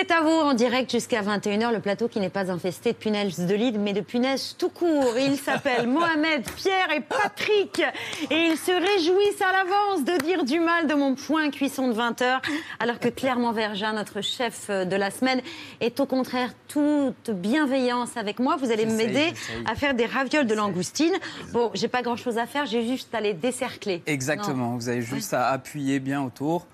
C'est à vous en direct jusqu'à 21h, le plateau qui n'est pas infesté de punaises de lit, mais de punaises tout court. Il s'appelle Mohamed, Pierre et Patrick. Et ils se réjouissent à l'avance de dire du mal de mon point cuisson de 20h, alors que Clermont Vergin, notre chef de la semaine, est au contraire toute bienveillance avec moi. Vous allez m'aider à faire des ravioles de langoustine. Bon, j'ai pas grand chose à faire, j'ai juste à les décercler. Exactement, vous avez juste à appuyer bien autour.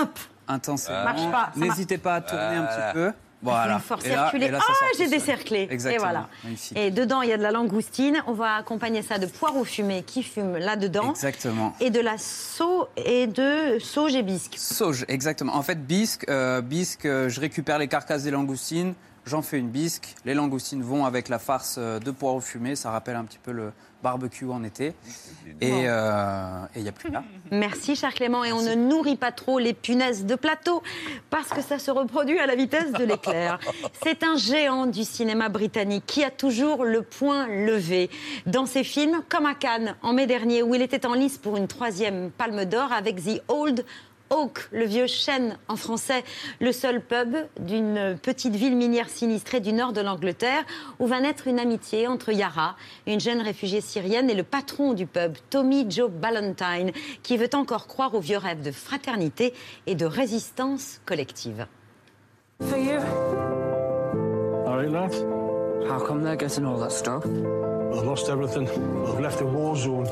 Hop intensément. Marche pas, ça N'hésitez pas à tourner un petit peu. Voilà. Il faut Et là- circuler. et là, ça Ah, j'ai décerclé. Exactement. Et voilà. Magnifique. Et dedans, il y a de la langoustine. On va accompagner ça de poireaux fumés qui fument là-dedans. Exactement. Et de la sauge et de sauge et bisque. Sauge, exactement. En fait, bisque, euh, bisque euh, je récupère les carcasses des langoustines, j'en fais une bisque. Les langoustines vont avec la farce euh, de poireaux fumés. Ça rappelle un petit peu le barbecue en été. Et euh, et il n'y a plus là. Merci, cher Clément. Et on ne nourrit pas trop les punaises de plateau parce que ça se reproduit à la vitesse de l'éclair. C'est un géant du cinéma britannique qui a toujours le point levé. Dans ses films, comme à Cannes en mai dernier, où il était en lice pour une troisième palme d'or avec The Old Oak, le vieux chêne en français, le seul pub d'une petite ville minière sinistrée du nord de l'Angleterre, où va naître une amitié entre Yara, une jeune réfugiée syrienne, et le patron du pub, Tommy Joe Ballantyne, qui veut encore croire aux vieux rêves de fraternité et de résistance collective. For you. All right, lads. How come they're getting all that stuff? I've lost everything. I've left a war zone.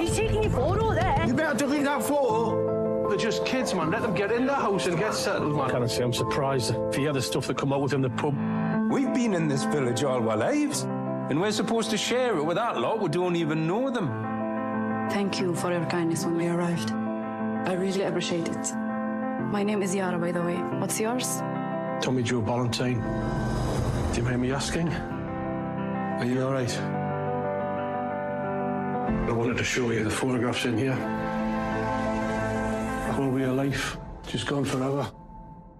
He's taking your photo there. You better delete that photo. They're just kids, man. Let them get in the house and get settled, man. I can't say I'm surprised if he had the stuff that come out within the pub. We've been in this village all our lives, and we're supposed to share it with that lot We don't even know them. Thank you for your kindness when we arrived. I really appreciate it. My name is Yara, by the way. What's yours? Tommy Joe Ballantyne. Do you mind me asking? Are you all right? I wanted to show you the photographs in here. Whole way of life, just gone forever.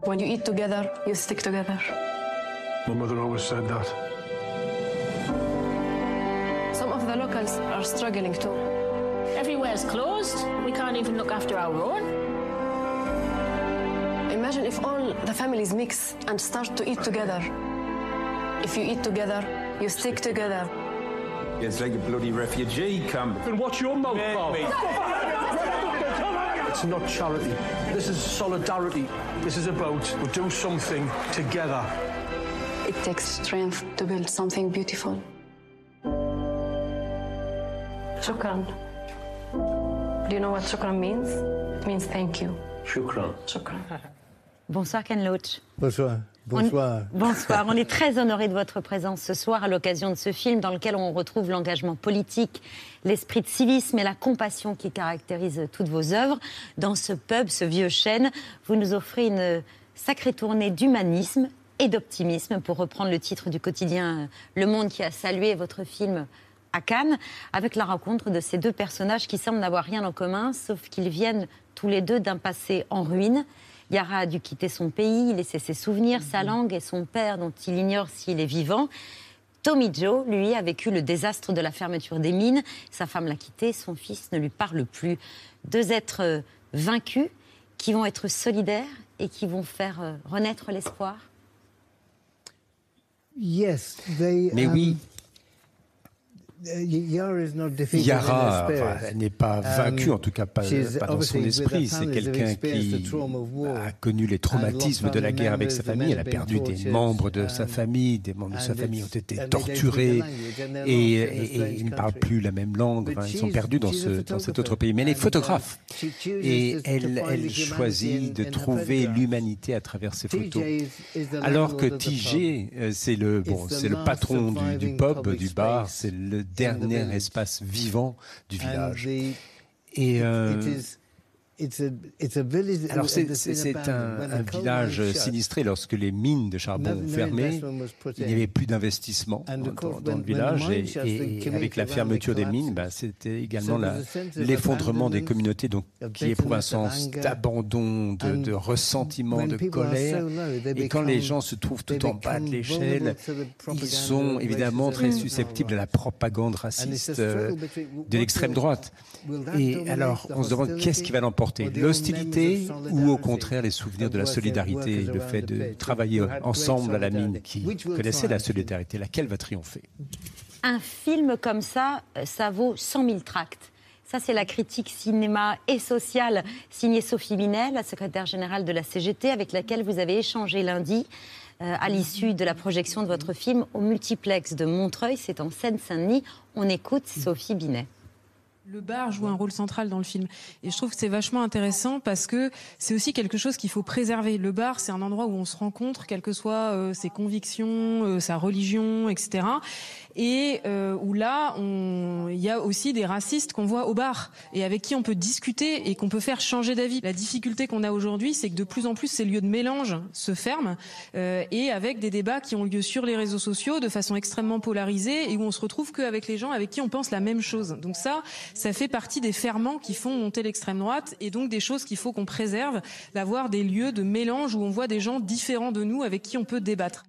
When you eat together, you stick together. My mother always said that. Some of the locals are struggling too. Everywhere's closed. We can't even look after our own. Imagine if all the families mix and start to eat together. If you eat together, you stick together. It's like a bloody refugee camp. Then watch your mouth, Bob. It's not charity. This is solidarity. This is about we do something together. It takes strength to build something beautiful. Shukran. Do you know what shukran means? It means thank you. Shukran. Shukran. Bonsoir Ken Loach. Bonsoir. Bonsoir. On- bonsoir. On est très honoré de votre présence ce soir à l'occasion de ce film dans lequel on retrouve l'engagement politique, l'esprit de civisme et la compassion qui caractérisent toutes vos œuvres. Dans ce pub, ce vieux chêne, vous nous offrez une sacrée tournée d'humanisme et d'optimisme, pour reprendre le titre du quotidien Le Monde qui a salué votre film à Cannes, avec la rencontre de ces deux personnages qui semblent n'avoir rien en commun, sauf qu'ils viennent tous les deux d'un passé en ruine. Yara a dû quitter son pays, laisser ses souvenirs, sa langue et son père dont il ignore s'il est vivant. Tommy Joe, lui, a vécu le désastre de la fermeture des mines. Sa femme l'a quitté, son fils ne lui parle plus. Deux êtres euh, vaincus qui vont être solidaires et qui vont faire euh, renaître l'espoir. Yes, they, Mais um, oui, uh, Yara defeated Yara enfin, n'est pas vaincue, en tout cas pas, dans son esprit. C'est quelqu'un qui a connu les traumatismes de la guerre avec sa famille. Elle a perdu des membres de sa famille, des membres de sa famille ont été torturés et, ils ne parlent plus la même langue. Enfin, ils sont perdus dans, ce, cet autre pays. Mais elle est uh, photographe et elle, choisit de trouver l'humanité à travers ses photos. Alors que TG, euh, c'est le bon, le patron du, du pub, du bar, c'est le dernier espace vivant du village. Et euh, Alors c'est un, un, village sinistré lorsque les mines de charbon fermaient. Il n'y avait plus d'investissement dans, dans, le village. et, et, avec la fermeture des mines, bah, c'était également l'effondrement des communautés donc, qui éprouvent un sens d'abandon, de, de, ressentiment, de colère. Et quand les gens se trouvent tout en bas de l'échelle, ils sont évidemment très susceptibles à la propagande raciste euh, de l'extrême droite. Et alors on se demande qu'est-ce qui va l'emporter L'hostilité ou au contraire les souvenirs de la solidarité, le fait de travailler ensemble à la mine qui connaissait la solidarité, laquelle va triompher? Un film comme ça, ça vaut 100 000 tracts. Ça, c'est la critique cinéma et sociale signée Sophie Binet, la secrétaire générale de la CGT, avec laquelle vous avez échangé lundi euh, à l'issue de la projection de votre film au multiplex de Montreuil. C'est en Seine-Saint-Denis. On écoute Sophie Binet. Le bar joue un rôle central dans le film et je trouve que c'est vachement intéressant parce que c'est aussi quelque chose qu'il faut préserver. Le bar, c'est un endroit où on se rencontre, quelles que soient euh, ses convictions, euh, sa religion, etc et euh, où là, il y a aussi des racistes qu'on voit au bar et avec qui on peut discuter et qu'on peut faire changer d'avis. La difficulté qu'on a aujourd'hui, c'est que de plus en plus ces lieux de mélange se ferment et avec des débats qui ont lieu sur les réseaux sociaux de façon extrêmement polarisée et où on se retrouve qu'avec les gens avec qui on pense la même chose. Donc ça, ça fait partie des ferments qui font monter l'extrême droite et donc des choses qu'il faut qu'on préserve, d'avoir des lieux de mélange où on voit des gens différents de nous avec qui on peut débattre.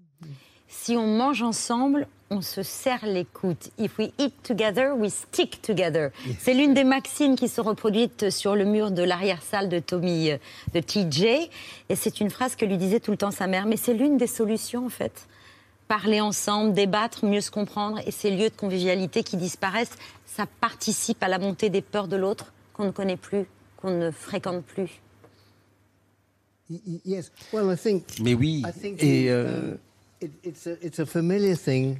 Si on mange ensemble, on se serre les coudes. If we eat together, we stick together. C'est l'une des maximes qui se reproduites sur le mur de l'arrière-salle de Tommy, euh, de TJ. Et c'est une phrase que lui disait tout le temps sa mère. Mais c'est l'une des solutions, en fait. Parler ensemble, débattre, mieux se comprendre. Et ces lieux de convivialité qui disparaissent, ça participe à la montée des peurs de l'autre qu'on ne connaît plus, qu'on ne fréquente plus. Mais oui, et euh,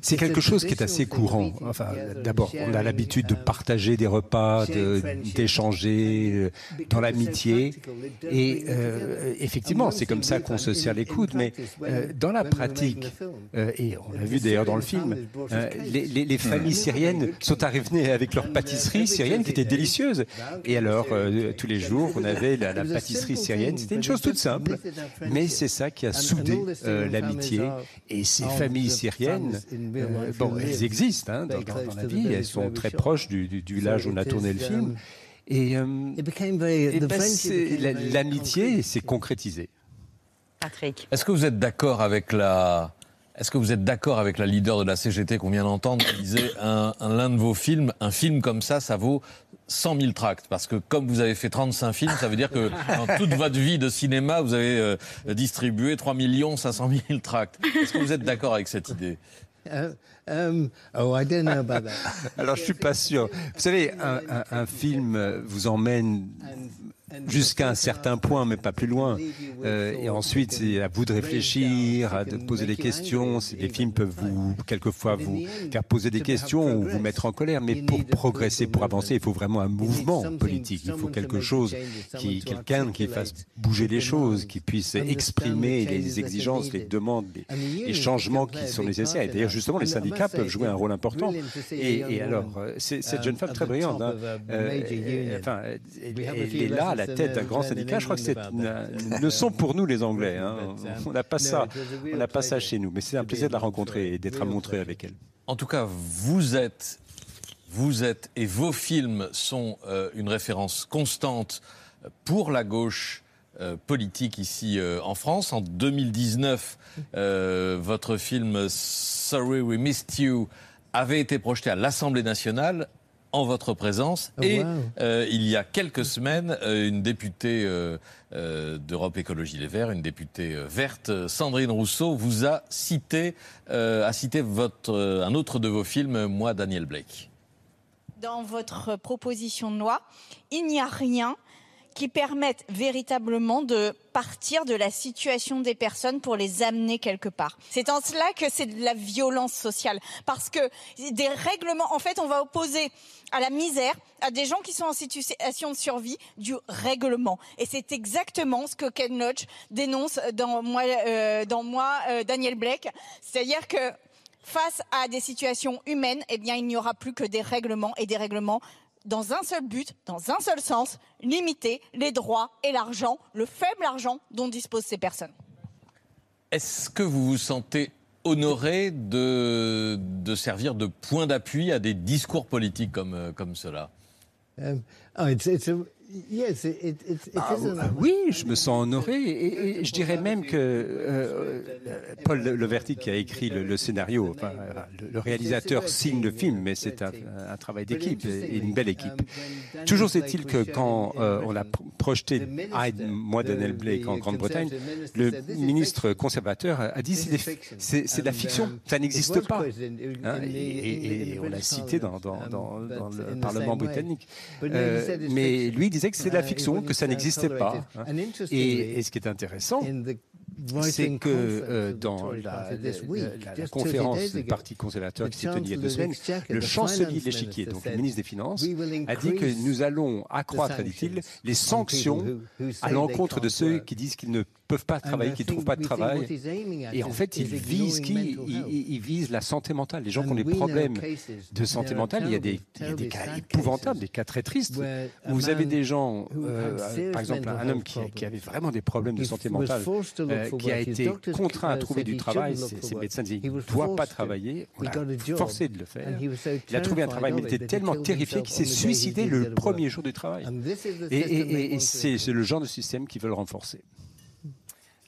c'est quelque chose qui est assez courant. Enfin, d'abord, on a l'habitude de partager des repas, d'échanger euh, dans l'amitié. Et euh, effectivement, c'est comme ça qu'on se serre les coudes. Mais euh, dans la pratique, euh, et on l'a vu d'ailleurs dans le film, les, les, les, familles syriennes sont arrivées avec leur pâtisserie syrienne qui était délicieuse. Et alors, tous les jours, on avait la, la pâtisserie syrienne. C'était une chose toute simple, mais c'est ça qui a soudé l'amitié. Et ces familles syriennes, euh, bon, elles existent hein, dans, dans, dans, la vie, elles sont très proches du, du, du village où on a tourné le film. Et, euh, et ben l'amitié s'est concrétisée. Patrick. Est-ce que vous êtes d'accord avec la est-ce que vous êtes d'accord avec la leader de la CGT qu'on vient d'entendre qui disait un, un l'un de vos films, un film comme ça, ça vaut 100 000 tracts Parce que comme vous avez fait 35 films, ça veut dire que dans toute votre vie de cinéma, vous avez euh, distribué 3 500 000 tracts. Est-ce que vous êtes d'accord avec cette idée? Uh, um, oh, I don't know about that. Alors, je suis pas sûr. Vous savez, un, un, un film vous emmène jusqu'à un certain point, mais pas plus loin. Euh, et ensuite, c'est à vous de réfléchir, de poser des questions. Les films peuvent vous, quelquefois, vous faire poser des questions ou vous mettre en colère. Mais pour progresser, pour avancer, il faut vraiment un mouvement politique. Il faut quelque chose, qui, quelqu'un qui fasse bouger les choses, qui puisse exprimer les exigences, les demandes, les, changements qui sont nécessaires. Et d'ailleurs, justement, les syndicats peuvent jouer un rôle important. Et, alors, cette jeune femme très brillante, hein, euh, enfin, elle est là, la tête d'un grand syndicat. Je crois que c'est une, une, leçon pour nous, les Anglais. Hein. On n'a pas ça, on n'a pas ça chez nous. Mais c'est un plaisir de la rencontrer et d'être à montrer avec elle. En tout cas, vous êtes, vous êtes et vos films sont euh, une référence constante pour la gauche. Euh, politique ici euh, en France. En 2019, euh, votre film Sorry We Missed You avait été projeté à l'Assemblée nationale en votre présence. Oh, et wow. euh, il y a quelques semaines, euh, une députée euh, euh d'Europe Écologie Les Verts, une députée verte, Sandrine Rousseau, vous a cité, euh, a cité votre, un autre de vos films, Moi, Daniel Blake. Dans votre proposition de loi, il n'y a rien qui permettent véritablement de partir de la situation des personnes pour les amener quelque part. C'est en cela que c'est de la violence sociale. Parce que des règlements, en fait, on va opposer à la misère, à des gens qui sont en situation de survie, du règlement. Et c'est exactement ce que Ken Lodge dénonce dans moi, euh, dans moi euh, Daniel Blake. C'est-à-dire que face à des situations humaines, eh bien, il n'y aura plus que des règlements et des règlements dans un seul but, dans un seul sens, limiter les droits et l'argent, le faible argent dont disposent ces personnes. Est-ce que vous vous sentez honoré de, de servir de point d'appui à des discours politiques comme, euh, comme cela? Um, oh, it's, it's a, yes, it, it, it, it Ah, ah oui, je me sens honoré et, et je dirais même que euh, Paul Leverty qui a écrit le, le scénario, enfin, euh, le, le réalisateur signe le film, mais c'est un, un travail d'équipe et une belle équipe. Toujours est-il que quand euh, on a pr- projeté Hyde, moi Daniel Blake en Grande-Bretagne, le ministre conservateur a dit c'est de la fiction, ça n'existe pas. Hein, et, et- et on l'a cité dans, dans- dans- dans le Parlement britannique. Euh, mais lui disait que c'est de la fiction, que ça n'existait pas. Et, et ce qui est intéressant, c'est que euh, dans la, la- la- la conférence du Parti conservateur qui s'est tenue il y a deux semaines, le chancelier de l'échiquier, donc le ministre des Finances, a dit que nous allons accroître, dit-il, les sanctions à l'encontre de ceux qui disent qu'ils ne peuvent pas travailler, qui ne trouvent pas de travail. Et en fait, ils visent qui ils visent la santé mentale. Les gens qui ont des problèmes de santé mentale, il y a des, il y a des cas épouvantables, des cas très tristes. où Vous avez des gens, euh, par exemple, un homme qui, qui avait vraiment des problèmes de santé mentale, euh, qui a été contraint à trouver du travail. Ses, ses médecins disaient il ne doit pas travailler. On l'a forcé de le faire. Il a trouvé un travail, mais il était tellement terrifié qu'il s'est suicidé le premier jour du travail. Et, et- et- et c'est le genre de système qu'ils veulent renforcer.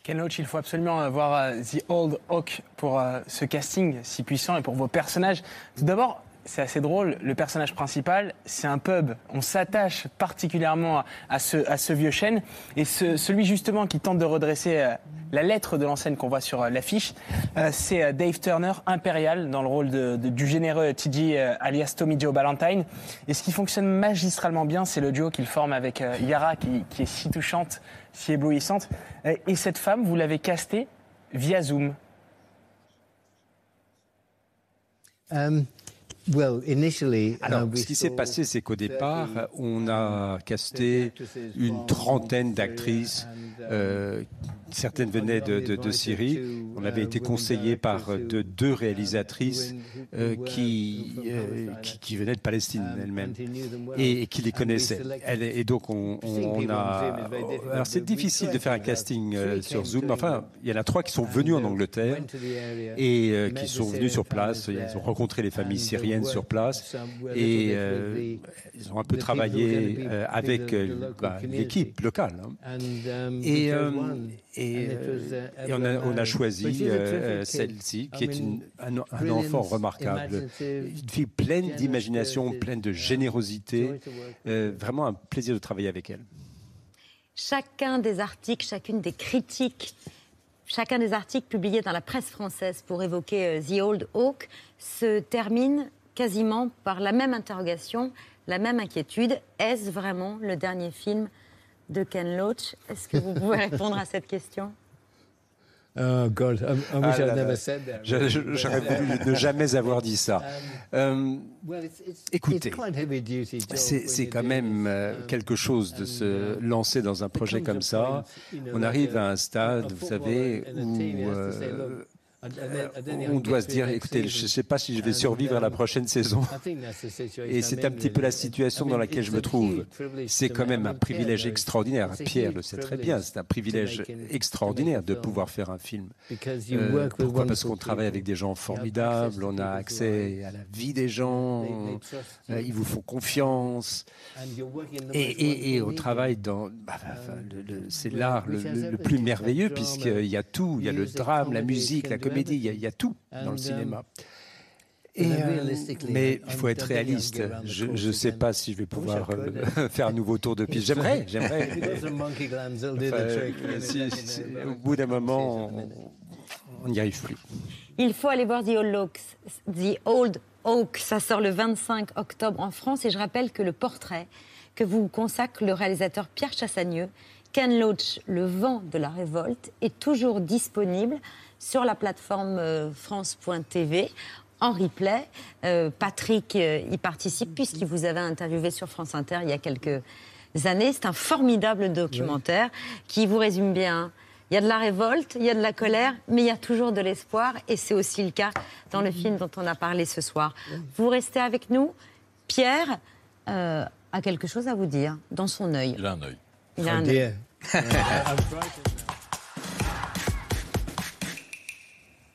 Ken Loach, il faut absolument voir euh, The Old Oak pour euh, ce casting si puissant et pour vos personnages. Tout d'abord, c'est assez drôle, le personnage principal, c'est un pub. On s'attache particulièrement à, ce, vieux chêne. Et ce- celui justement qui tente de redresser euh, la lettre de l'enseigne qu'on voit sur euh, l'affiche, euh, c'est Dave Turner, impérial, dans le rôle du généreux euh, alias Tommy Joe Ballantyne. Et ce qui fonctionne magistralement bien, c'est le duo qu'il forme avec Yara, qui, est si touchante, si éblouissante. Et cette femme, vous l'avez castée via Zoom. Alors, we ce qui s'est passé, c'est qu'au départ, on a casté une trentaine d'actrices. euh, certaines venaient de, de- de Syrie. On avait été conseillé par de deux réalisatrices euh, qui, euh, qui, qui venaient de Palestine elles-mêmes et, et qui les connaissaient. Et donc, on, a. Alors, c'est difficile de faire un casting sur Zoom. mais Enfin, il y en a trois qui sont venus en Angleterre et qui sont venus sur place. Ils ont rencontré les familles syriennes sur place et euh, ils ont un peu travaillé euh, avec euh, bah, l'équipe locale. hein. Et, euh, et, euh, et on, a, on a choisi euh, euh, celle-ci, qui est une- un, un enfant remarquable, une fille pleine d'imagination, pleine de générosité. Euh, vraiment un plaisir de travailler avec elle. Chacun des articles, chacune des critiques, chacun des articles publiés dans la presse française pour évoquer The Old Oak se termine quasiment par la même interrogation, la même inquiétude. Est-ce vraiment le dernier film de Ken Loach? Est-ce que vous pouvez répondre à cette question? Oh God, I, I Ah wish là. never said that. J'aurais voulu ne jamais avoir dit ça. Euh, Well, it's- it's- écoutez, c'est quand même euh, quelque chose de se lancer dans un projet comme ça. On arrive à un stade, vous savez, où euh, on doit se dire, écoutez, je ne sais pas si je vais survivre à la prochaine saison. Et c'est un petit peu la situation dans laquelle je me trouve. C'est quand même un privilège extraordinaire. Pierre le sait très bien, c'est un privilège extraordinaire de pouvoir faire un film. Euh, pourquoi Parce qu'on travaille avec des gens formidables, on a accès à la vie des gens, euh, ils vous font confiance. Et, et- et on travaille dans. bah, le- le- c'est l'art le, le- le plus merveilleux, puisqu'il y a tout. Il y a le drame, la musique, la comédie, il y a, il y a tout dans le cinéma. Et, euh, mais il faut être réaliste. Je ne sais pas si je vais pouvoir euh, faire un nouveau tour de piste. J'aimerais, j'aimerais. Enfin, si- si- au bout d'un moment, on- on n'y arrive plus. Il faut aller voir The Old Oak. The Old Oak, ça sort le 25 octobre en France. Et je rappelle que le portrait que vous consacre le réalisateur Pierre Chassagneux, Ken Loach, Le vent de la révolte, est toujours disponible sur la plateforme euh, France.tv en replay. Euh, Patrick euh, y participe puisqu'il vous avait interviewé sur France Inter il y a quelques années. C'est un formidable documentaire qui vous résume bien. Il y a de la révolte, il y a de la colère, mais il y a toujours de l'espoir et c'est aussi le cas dans le film dont on a parlé ce soir. Vous restez avec nous. Pierre, euh, a quelque chose à vous dire dans son œil. Il a un œil. Il a un œil.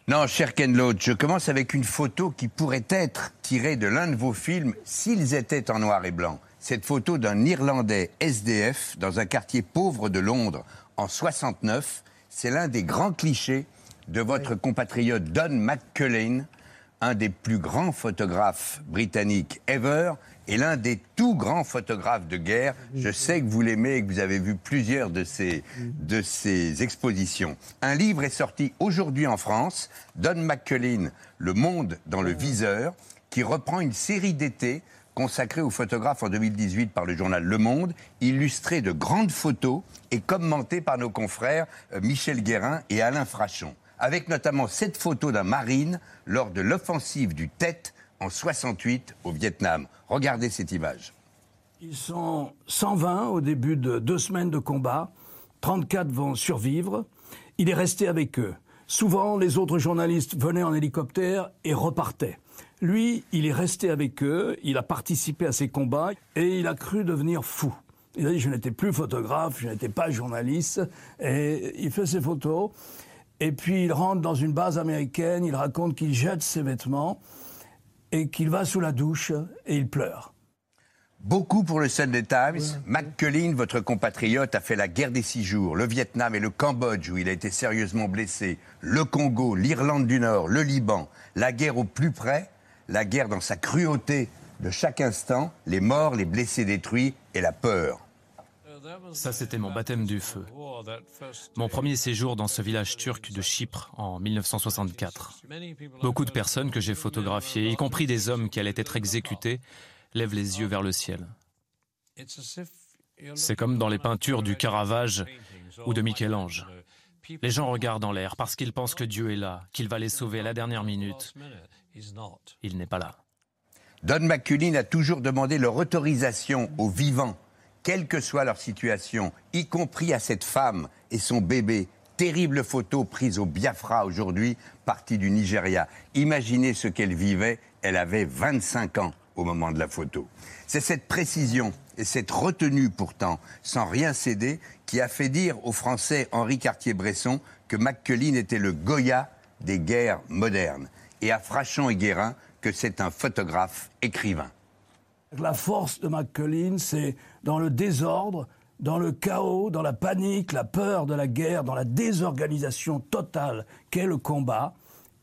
Non, cher Ken Loach, je commence avec une photo qui pourrait être tirée de l'un de vos films s'ils étaient en noir et blanc. Cette photo d'un Irlandais SDF dans un quartier pauvre de Londres en 69, c'est l'un des grands clichés de votre compatriote Don McCullin, un des plus grands photographes britanniques ever et l'un des tout grands photographes de guerre. Je sais que vous l'aimez et que vous avez vu plusieurs de ses, de ses expositions. Un livre est sorti aujourd'hui en France, Don McCullin, Le monde dans le viseur, qui reprend une série d'été consacrée aux photographes en 2018 par le journal Le Monde, illustrée de grandes photos et commentée par nos confrères euh, Michel Guérin et Alain Frachon, avec notamment cette photo d'un marine lors de l'offensive du Tet en 68 au Vietnam. Regardez cette image. Ils sont 120 au début de deux semaines de combat. 34 vont survivre. Il est resté avec eux. Souvent, les autres journalistes venaient en hélicoptère et repartaient. Lui, il est resté avec eux, il a participé à ces combats et il a cru devenir fou. Il a dit, je n'étais plus photographe, je n'étais pas journaliste. Et il fait ses photos. Et puis il rentre dans une base américaine, il raconte qu'il jette ses vêtements et qu'il va sous la douche et il pleure. Beaucoup pour le Sunday Times. McCullin, votre compatriote, a fait la guerre des six jours, le Vietnam et le Cambodge où il a été sérieusement blessé, le Congo, l'Irlande du Nord, le Liban, la guerre au plus près, la guerre dans sa cruauté de chaque instant, les morts, les blessés détruits et la peur. Ça, c'était mon baptême du feu. Mon premier séjour dans ce village turc de Chypre en 1964. Beaucoup de personnes que j'ai photographiées, y compris des hommes qui allaient être exécutés, lèvent les yeux vers le ciel. C'est comme dans les peintures du Caravage ou de Michel-Ange. Les gens regardent en l'air parce qu'ils pensent que Dieu est là, qu'il va les sauver à la dernière minute. Il n'est pas là. Don McCullin a toujours demandé leur autorisation aux vivants, quelle que soit leur situation, y compris à cette femme et son bébé. Terrible photo prise au Biafra aujourd'hui, partie du Nigeria. Imaginez ce qu'elle vivait, elle avait 25 ans au moment de la photo. C'est cette précision et cette retenue pourtant, sans rien céder, qui a fait dire au Français Henri Cartier-Bresson que McCullin était le Goya des guerres modernes, et à Frachon et Guérin que c'est un photographe écrivain. La force de McCullin, c'est dans le désordre, dans le chaos, dans la panique, la peur de la guerre, dans la désorganisation totale qu'est le combat.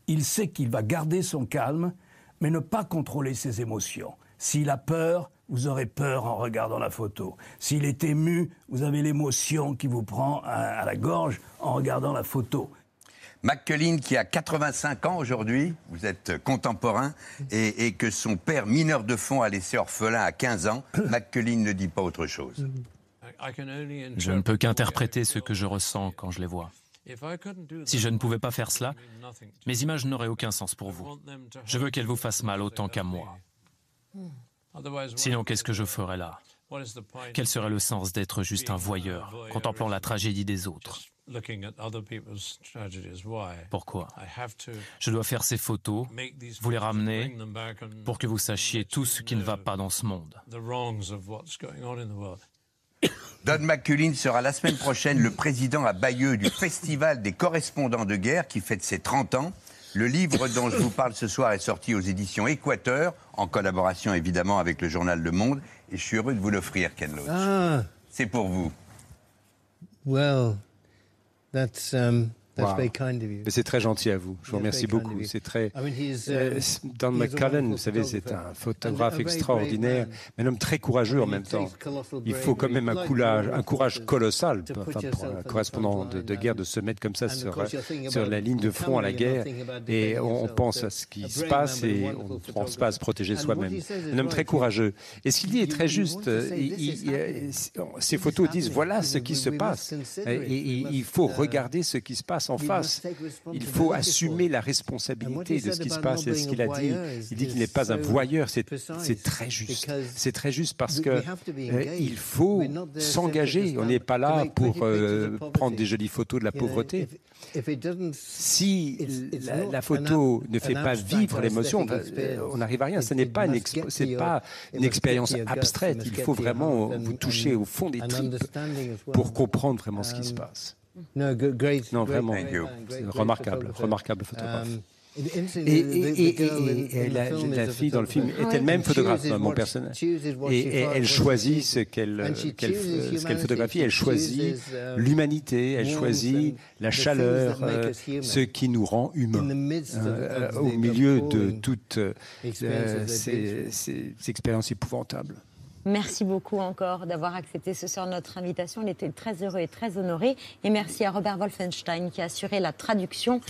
Il sait qu'il va garder son calme, mais ne pas contrôler ses émotions. S'il a peur, vous aurez peur en regardant la photo. S'il est ému, vous avez l'émotion qui vous prend à, à la gorge en regardant la photo. McCullin, qui a 85 ans aujourd'hui, vous êtes contemporain, et, et que son père mineur de fond a laissé orphelin à 15 ans, McCullin ne dit pas autre chose. Je ne peux qu'interpréter ce que je ressens quand je les vois. Si je ne pouvais pas faire cela, mes images n'auraient aucun sens pour vous. Je veux qu'elles vous fassent mal autant qu'à moi. Sinon, qu'est-ce que je ferais là? Quel serait le sens d'être juste un voyeur, contemplant la tragédie des autres? Pourquoi? Je dois faire ces photos, vous les ramener, pour que vous sachiez tout ce qui ne va pas dans ce monde. Don McCullin sera la semaine prochaine le président à Bayeux du Festival des correspondants de guerre qui fête ses 30 ans. Le livre dont je vous parle ce soir est sorti aux éditions Équateur, en collaboration évidemment avec le journal Le Monde, et je suis heureux de vous l'offrir, Ken Loach. Ah, C'est pour vous. well, that's um, Wow. Mais c'est très gentil à vous. Je vous remercie beaucoup. C'est très. He's, uh, Euh, Don McCullen, vous savez, c'est un photographe extraordinaire, mais un homme très courageux en même temps. Il faut quand même un courage, un courage colossal pour un correspondant de, guerre de se mettre comme ça sur, la ligne de front à la guerre et on, pense à ce qui se passe et on ne pense pas à se protéger soi-même. Un homme très courageux. Et ce qu'il dit est très juste. ces photos disent voilà ce qui se passe. Et il faut regarder ce qui se passe en face. Il faut assumer la responsabilité de ce qui se passe. C'est ce qu'il a dit. Il dit qu'il n'est pas un voyeur. C'est très juste. C'est très juste parce que euh, il faut s'engager. On n'est pas là pour euh, prendre des jolies photos de la pauvreté. Si la, la photo ne fait pas vivre l'émotion, euh, on n'arrive à rien. Ce n'est pas une, pas une expérience abstraite. Il faut vraiment vous toucher au fond des tripes pour comprendre vraiment ce qui se passe. No, good, great. Non, great, vraiment, remarquable, remarquable photographe. Um, Et, et- et- et- et la, la fille dans le film est elle-même photographe, mon personnage. Et, et elle choisit ce qu'elle photographie, elle choisit l'humanité, elle choisit la chaleur, euh, ce qui nous rend humains, euh, au milieu de toutes euh, ces, ces expériences épouvantables. Merci beaucoup encore d'avoir accepté ce soir notre invitation. On était très heureux et très honorés. Et merci à Robert Wolfenstein qui a assuré la traduction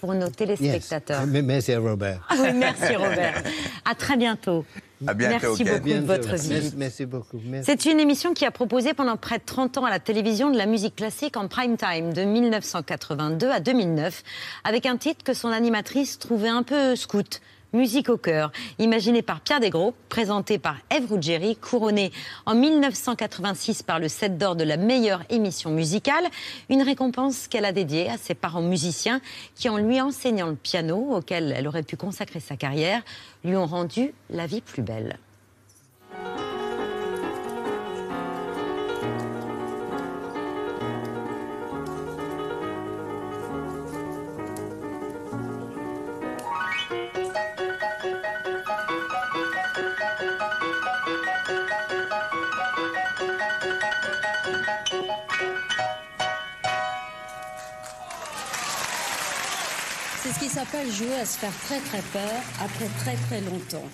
pour nos téléspectateurs. Merci à Robert. Ah oui, merci Robert. À très bientôt. À bientôt, Merci beaucoup de votre visite. merci beaucoup. Merci. C'est une émission qui a proposé pendant près de 30 ans à la télévision de la musique classique en prime time de 1982 à 2009 avec un titre que son animatrice trouvait un peu scout. Musique au cœur, imaginé par Pierre Desgros, présenté par Ève Ruggieri, couronné en 1986 par le 7 d'or de la meilleure émission musicale, une récompense qu'elle a dédiée à ses parents musiciens qui, en lui enseignant le piano, auquel elle aurait pu consacrer sa carrière, lui ont rendu la vie plus belle. S'appelle jouer à se faire très très peur après très très longtemps.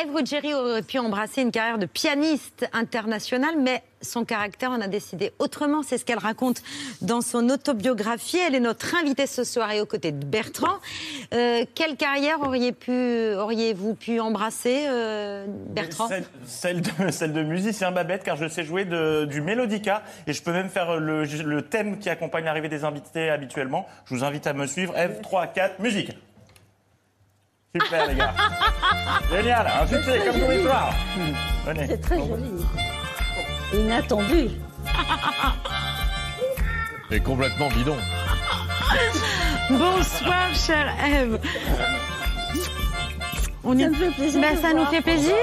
Ève Ruggieri aurait pu embrasser une carrière de pianiste internationale, mais son caractère en a décidé autrement. C'est ce qu'elle raconte dans son autobiographie. Elle est notre invitée ce soir et aux côtés de Bertrand. Euh, quelle carrière auriez-vous pu embrasser, euh, Bertrand? Celle, de, musicien Babette, car je sais jouer du mélodica et je peux même faire le, le thème qui accompagne l'arrivée des invités habituellement. Je vous invite à me suivre. F, 3, 4, musique. Super, les gars. Génial, un succès comme tous les soirs. Venez. C'est très joli. Inattendu. Et complètement bidon. Bonsoir, chère Ève. On Ça me fait plaisir Ben, ça nous voir. fait plaisir.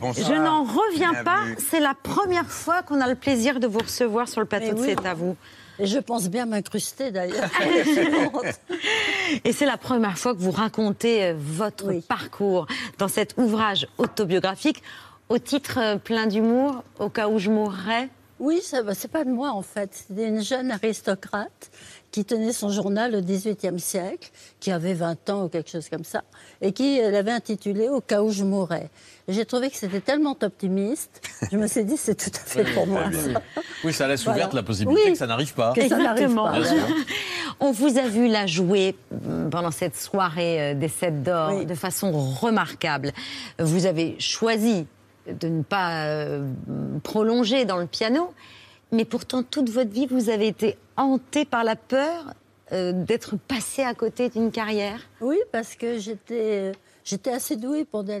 Bonsoir. Je n'en reviens pas. C'est la première fois qu'on a le plaisir de vous recevoir sur le plateau Mais de oui. C'est à vous. Et je pense bien m'incruster d'ailleurs. Et c'est la première fois que vous racontez euh, votre parcours dans cet ouvrage autobiographique au titre euh, plein d'humour, au cas où je mourrais? Oui, c'est pas de moi en fait. C'était une jeune aristocrate qui tenait son journal au XVIIIe siècle, qui avait 20 ans ou quelque chose comme ça, et qui euh, l'avait intitulé Au cas où je mourrais. J'ai trouvé que c'était tellement optimiste, je me suis dit c'est tout à fait pour moi. ça. Oui, ça laisse Voilà. ouverte la possibilité Oui. que ça n'arrive pas. Que ça n'arrive pas. On vous a vu la jouer mm, pendant cette soirée euh, des Sept d'Or de façon remarquable. Vous avez choisi de ne pas euh, prolonger dans le piano, mais pourtant toute votre vie, vous avez été hanté par la peur euh, d'être passé à côté d'une carrière. Oui, parce que j'étais, j'étais assez douée pour dire,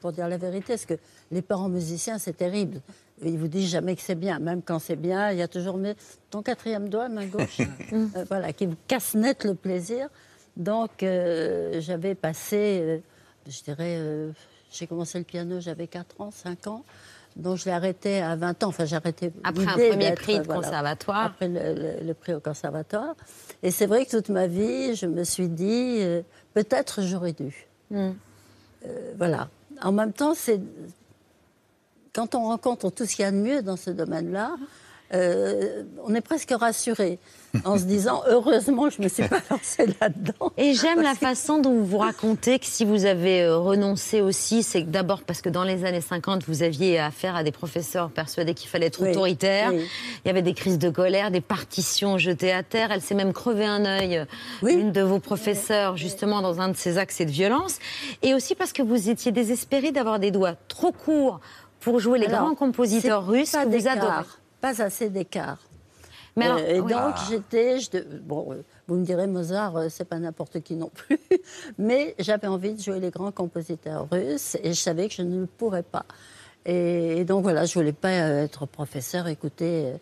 pour dire la vérité, parce que les parents musiciens, c'est terrible. Ils vous disent jamais que c'est bien. Même quand c'est bien, il y a toujours mais ton quatrième doigt, main gauche, euh, voilà, qui vous casse net le plaisir. Donc, euh, j'avais passé, je dirais, j'ai commencé le piano, j'avais 4 ans, 5 ans. Donc, je l'ai arrêté à 20 ans. Enfin, j'ai arrêté Après un premier prix de voilà, conservatoire. Après le, le- le prix au conservatoire. Et c'est vrai que toute ma vie, je me suis dit, euh, peut-être j'aurais dû. Mm. Euh, voilà. En même temps, c'est quand on rencontre tout ce qu'il y a de mieux dans ce domaine-là, euh, on est presque rassuré en se disant heureusement je ne me suis pas lancée là-dedans. Et j'aime la façon dont vous vous racontez que si vous avez euh, renoncé aussi, c'est d'abord parce que dans les années 50, vous aviez affaire à des professeurs persuadés qu'il fallait être Oui, autoritaire. oui. Il y avait des crises de colère, des partitions jetées à terre. Elle s'est même crevé un œil, euh, une de vos professeurs, justement, dans un de ces accès de violence. Et aussi parce que vous étiez désespéré d'avoir des doigts trop courts pour jouer les Alors, grands compositeurs russes que vous adorez. Pas assez d'écart. Mais alors- Euh, et oui. donc Ah. j'étais, bon, euh, Vous me direz, Mozart, euh, c'est pas n'importe qui non plus. Mais j'avais envie de jouer les grands compositeurs russes et je savais que je ne le pourrais pas. Et, et donc voilà, je voulais pas être professeur, écouter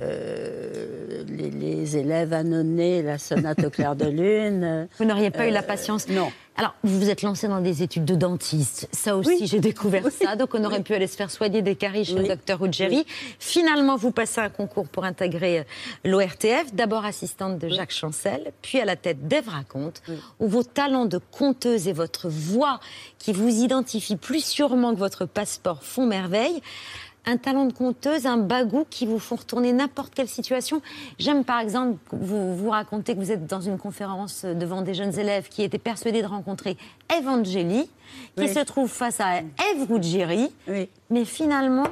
euh, les, les élèves annonnés, la sonate au clair de lune. Vous n'auriez pas eu la patience Non. Alors, vous vous êtes lancé dans des études de dentiste. Ça aussi, j'ai découvert ça. Donc, on aurait pu aller se faire soigner des caries chez le docteur Ruggieri. Finalement, vous passez un concours pour intégrer euh, l'ORTF. D'abord assistante de Jacques Chancel, puis à la tête d'Ève Raconte, où vos talents de conteuse et votre voix, qui vous identifie plus sûrement que votre passeport, font merveille un talent de conteuse, un bagou qui vous font retourner n'importe quelle situation. J'aime par exemple vous, vous raconter que vous êtes dans une conférence devant des jeunes élèves qui étaient persuadés de rencontrer Evangeli, qui Oui. se trouve face à Eve Ruggieri, mais finalement,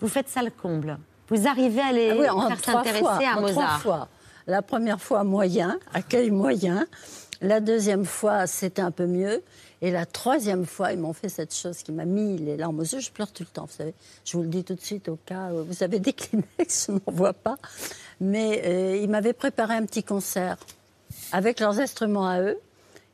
vous faites ça le comble. Vous arrivez à les Ah oui, faire trois s'intéresser à en trois Mozart. fois. La première fois, moyen, accueil moyen. La deuxième fois, c'était un peu mieux. Et la troisième fois, ils m'ont fait cette chose qui m'a mis les larmes aux yeux. Je pleure tout le temps, vous savez. Je vous le dis tout de suite au cas où vous avez des Kleenex, je n'en vois pas. Mais euh, ils m'avaient préparé un petit concert avec leurs instruments à eux.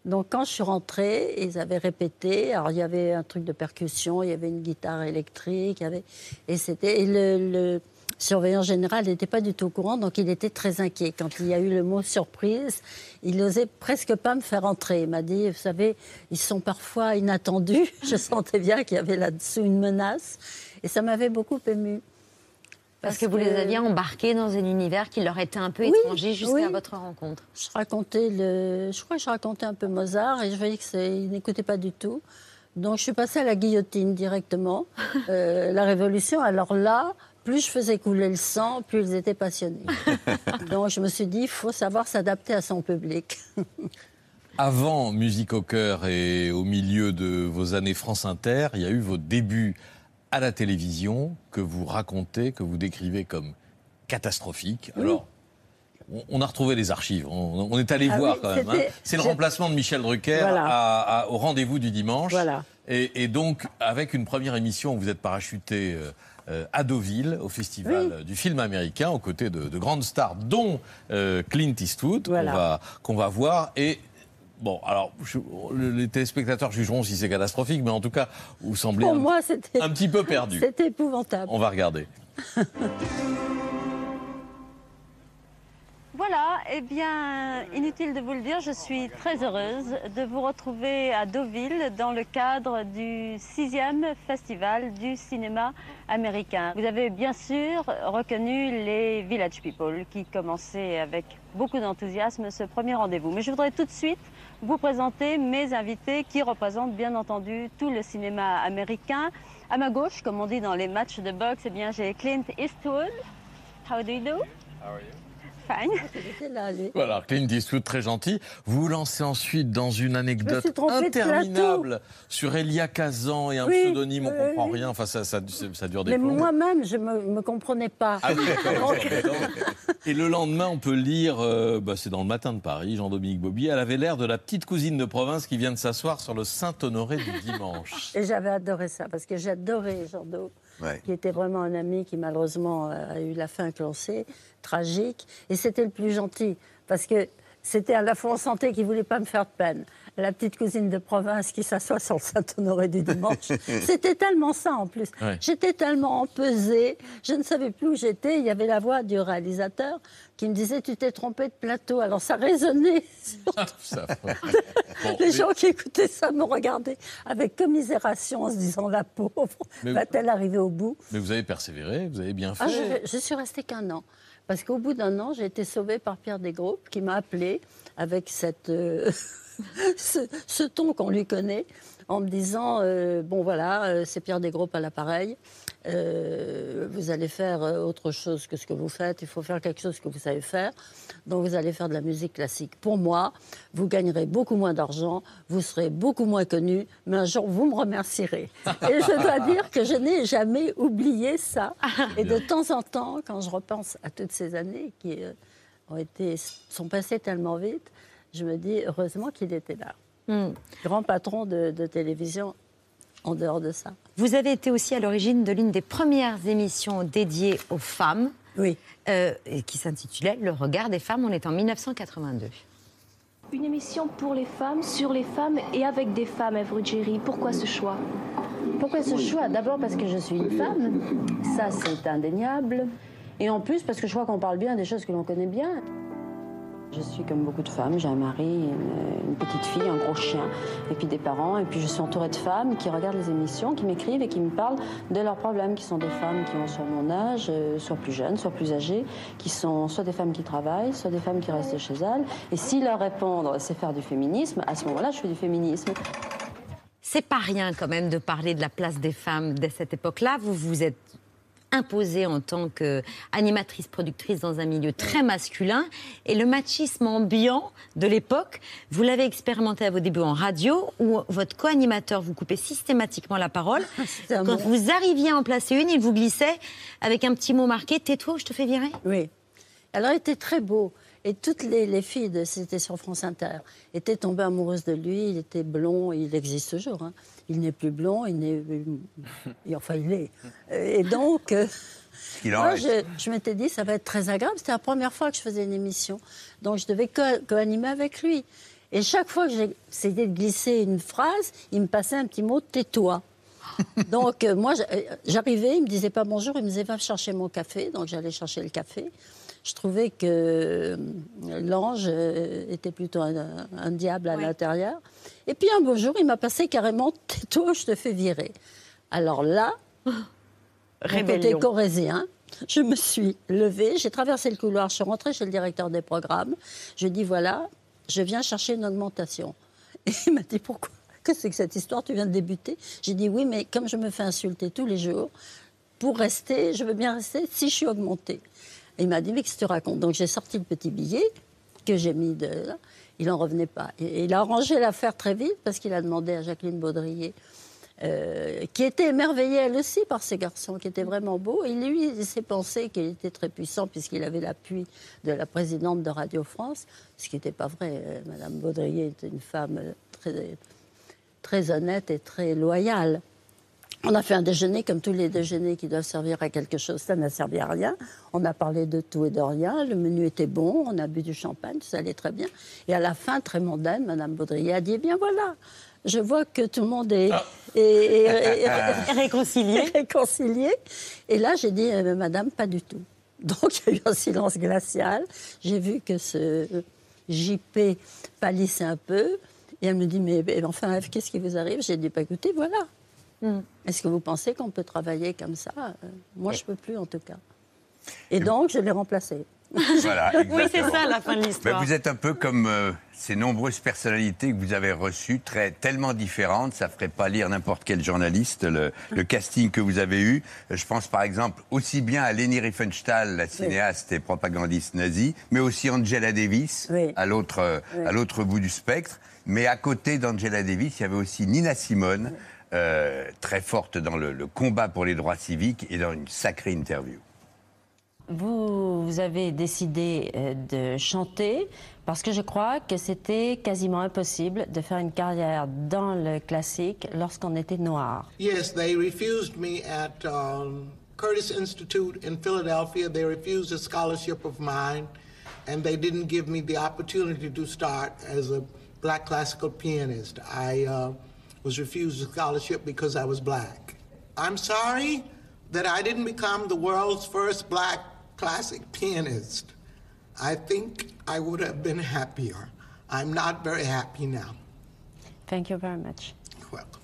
Donc quand je suis rentrée, ils avaient répété. Alors il y avait un truc de percussion, il y avait une guitare électrique, il y avait et c'était le surveillant général n'était pas du tout au courant, donc il était très inquiet. Quand il y a eu le mot surprise, il n'osait presque pas me faire entrer. Il m'a dit, vous savez, ils sont parfois inattendus. Je sentais bien qu'il y avait là-dessous une menace, et ça m'avait beaucoup émue. Parce que vous les aviez embarqués dans un univers qui leur était un peu Oui, étranger jusqu'à oui. votre rencontre. Je racontais le, je crois que je racontais un peu Mozart et je voyais qu'il n'écoutait pas du tout. Donc je suis passée à la guillotine directement, euh, la Révolution. Alors là, plus je faisais couler le sang, plus ils étaient passionnés. Donc je me suis dit, il faut savoir s'adapter à son public. Avant Musique au cœur et au milieu de vos années France Inter, il y a eu vos débuts à la télévision que vous racontez, que vous décrivez comme catastrophiques. Alors, on- on a retrouvé les archives, on, on est allé Ah voir oui, quand même. hein. C'est le remplacement de Michel Drucker Voilà. à- à- au rendez-vous du dimanche. Voilà. Et, et donc, avec une première émission où vous êtes parachuté euh, euh, à Deauville, au festival du film américain, aux côtés de, de grandes stars, dont euh, Clint Eastwood, Voilà. qu'on va, voir. Et bon, alors, je- les téléspectateurs jugeront si c'est catastrophique, mais en tout cas, vous semblez Pour un, moi, c'était un petit peu perdu. C'était épouvantable. On va regarder. Voilà, eh bien, inutile de vous le dire, je suis très heureuse de vous retrouver à Deauville dans le cadre du sixième festival du cinéma américain. Vous avez bien sûr reconnu les Village People qui commençaient avec beaucoup d'enthousiasme ce premier rendez-vous. Mais je voudrais tout de suite vous présenter mes invités qui représentent bien entendu tout le cinéma américain. À ma gauche, comme on dit dans les matchs de boxe, eh bien, j'ai Clint Eastwood. How do you do? Fine. Voilà, Clint Eastwood, très gentil. Vous vous lancez ensuite dans une anecdote interminable sur Elia Kazan et un Oui, pseudonyme, on oui, comprend oui. rien. Enfin, ça, ça, ça dure des Mais moi-même, je ne me, me comprenais pas. Ah oui. Et le lendemain, on peut lire, euh, bah, c'est dans le matin de Paris, Jean-Dominique Bobby, elle avait l'air de la petite cousine de province qui vient de s'asseoir sur le Saint-Honoré du dimanche. Et j'avais adoré ça, parce que j'adorais Jean Do, Qui était vraiment un ami qui malheureusement euh, a eu la fin cloncée, tragique. Et c'était le plus gentil, parce que c'était à la fois on sentait qu'il voulait pas me faire de peine. La petite cousine de province qui s'assoit sur le Saint-Honoré du dimanche. c'était tellement ça en plus. Ouais. J'étais tellement empesée, je ne savais plus où j'étais. Il y avait la voix du réalisateur qui me disait Tu t'es trompé de plateau. Alors ça résonnait sur Ça, les gens qui écoutaient ça me regardaient avec commisération en se disant la pauvre, va-t-elle arriver au bout? Mais vous avez persévéré, vous avez bien fait. ah, je, je suis restée qu'un an. Parce qu'au bout d'un an, j'ai été sauvée par Pierre Desgroupes qui m'a appelée avec cette, euh, ce, ce ton qu'on lui connaît en me disant euh, Bon, voilà, euh, c'est Pierre Desgroupes à l'appareil. Euh, vous allez faire autre chose que ce que vous faites. Il faut faire quelque chose que vous savez faire. Donc, vous allez faire de la musique classique. Pour moi, vous gagnerez beaucoup moins d'argent, vous serez beaucoup moins connu, mais un jour, vous me remercierez. Et je dois dire que je n'ai jamais oublié ça. Et de temps en temps, quand je repense à toutes ces années qui ont été, sont passées tellement vite, je me dis heureusement qu'il était là. Grand patron de, de télévision en dehors de ça. Vous avez été aussi à l'origine de l'une des premières émissions dédiées aux femmes, oui. qui s'intitulait Le regard des femmes. On est en 1982. Une émission pour les femmes, sur les femmes et avec des femmes, Ruggieri. Pourquoi ce choix? Pourquoi ce choix? D'abord parce que je suis une femme, ça c'est indéniable. Et en plus parce que je crois qu'on parle bien des choses que l'on connaît bien. Je suis comme beaucoup de femmes, j'ai un mari, une, petite fille, un gros chien, et puis des parents, et puis je suis entourée de femmes qui regardent les émissions, qui m'écrivent et qui me parlent de leurs problèmes, qui sont des femmes qui ont soit mon âge, euh, soit plus jeunes, soit plus âgées, qui sont soit des femmes qui travaillent, soit des femmes qui restent chez elles. Et si leur répondre, c'est faire du féminisme, à ce moment-là, je fais du féminisme. C'est pas rien quand même de parler de la place des femmes dès cette époque-là. Vous vous êtes imposée en tant qu'animatrice productrice dans un milieu très masculin et le machisme ambiant de l'époque, vous l'avez expérimenté à vos débuts en radio où votre co-animateur vous coupait systématiquement la parole. Quand bon- vous arriviez à en placer une, il vous glissait avec un petit mot marqué tais-toi ou je te fais virer? Oui. Alors, il était très beau. Et toutes les, les filles, de, c'était sur France Inter, étaient tombées amoureuses de lui. Il était blond, il existe toujours. hein. Il n'est plus blond, il n'est. Enfin, il est. Et donc. euh, moi, je, je m'étais dit, ça va être très agréable. C'était la première fois que je faisais une émission. Donc, je devais co- co-animer avec lui. Et chaque fois que essayé de glisser une phrase, il me passait un petit mot tais-toi. Donc, euh, moi, euh, j'arrivais, il me disait pas bonjour, il me disait va chercher mon café. Donc, j'allais chercher le café. Je trouvais que euh, l'ange euh, était plutôt un, un diable à l'intérieur. Et puis, un beau jour, il m'a passé carrément tais-toi, je te fais virer. Alors là, Rébellion. corésien, je me suis levée, j'ai traversé le couloir, je suis rentrée chez le directeur des programmes. Je lui ai dit voilà, je viens chercher une augmentation. Et il m'a dit pourquoi? Que c'est que cette histoire? Tu viens de débuter? J'ai dit oui, mais comme je me fais insulter tous les jours, pour rester, je veux bien rester si je suis augmentée. Il m'a dit mais qu'est-ce que tu racontes? Donc j'ai sorti le petit billet que j'ai mis de là. Il n'en revenait pas. Et il a arrangé l'affaire très vite parce qu'il a demandé à Jacqueline Baudrier euh, qui était émerveillée elle aussi par ces garçons, qui étaient vraiment beaux. Et lui, il s'est pensé qu'il était très puissant puisqu'il avait l'appui de la présidente de Radio France, ce qui n'était pas vrai. Euh, Madame Baudrier était une femme euh, très, très honnête et très loyale. On a fait un déjeuner comme tous les déjeuners qui doivent servir à quelque chose. Ça n'a servi à rien. On a parlé de tout et de rien. Le menu était bon. On a bu du champagne. Ça allait très bien. Et à la fin, très mondaine, Madame Baudrier a dit Eh bien voilà, je vois que tout le monde est, est- est- est- est- réconcilié. Et là, j'ai dit Eh, Madame, pas du tout. Donc, il y a eu un silence glacial. J'ai vu que ce JP pâlissait un peu. Et elle me dit, mais, mais enfin, qu'est-ce qui vous arrive? J'ai dit, bah, écoutez, voilà. Est-ce que vous pensez qu'on peut travailler comme ça? Euh, Moi, je ne peux plus, en tout cas. Et donc, je l'ai remplacé. Voilà, Oui, c'est ça la fin de Mais l'histoire. vous êtes un peu comme euh, ces nombreuses personnalités que vous avez reçues, très, tellement différentes, ça ne ferait pas lire n'importe quel journaliste le, le casting que vous avez eu. Euh, Je pense par exemple aussi bien à Leni Riefenstahl, la cinéaste et propagandiste nazie, mais aussi Angela Davis, à l'autre Oui. à l'autre bout du spectre. Mais à côté d'Angela Davis, il y avait aussi Nina Simone, euh, très forte dans le, le combat pour les droits civiques et dans une sacrée interview. Vous, vous avez décidé euh, de chanter parce que je crois que c'était quasiment impossible de faire une carrière dans le classique lorsqu'on était noir. Yes, they refused me at um, Curtis Institute in Philadelphia. They refused a scholarship of mine, and they didn't give me the opportunity to start as a black classical pianist. I uh, was refused a scholarship because I was black. I'm sorry that I didn't become the world's first black classic pianist. I think I would have been happier. I'm not very happy now. Thank you very much. Welcome.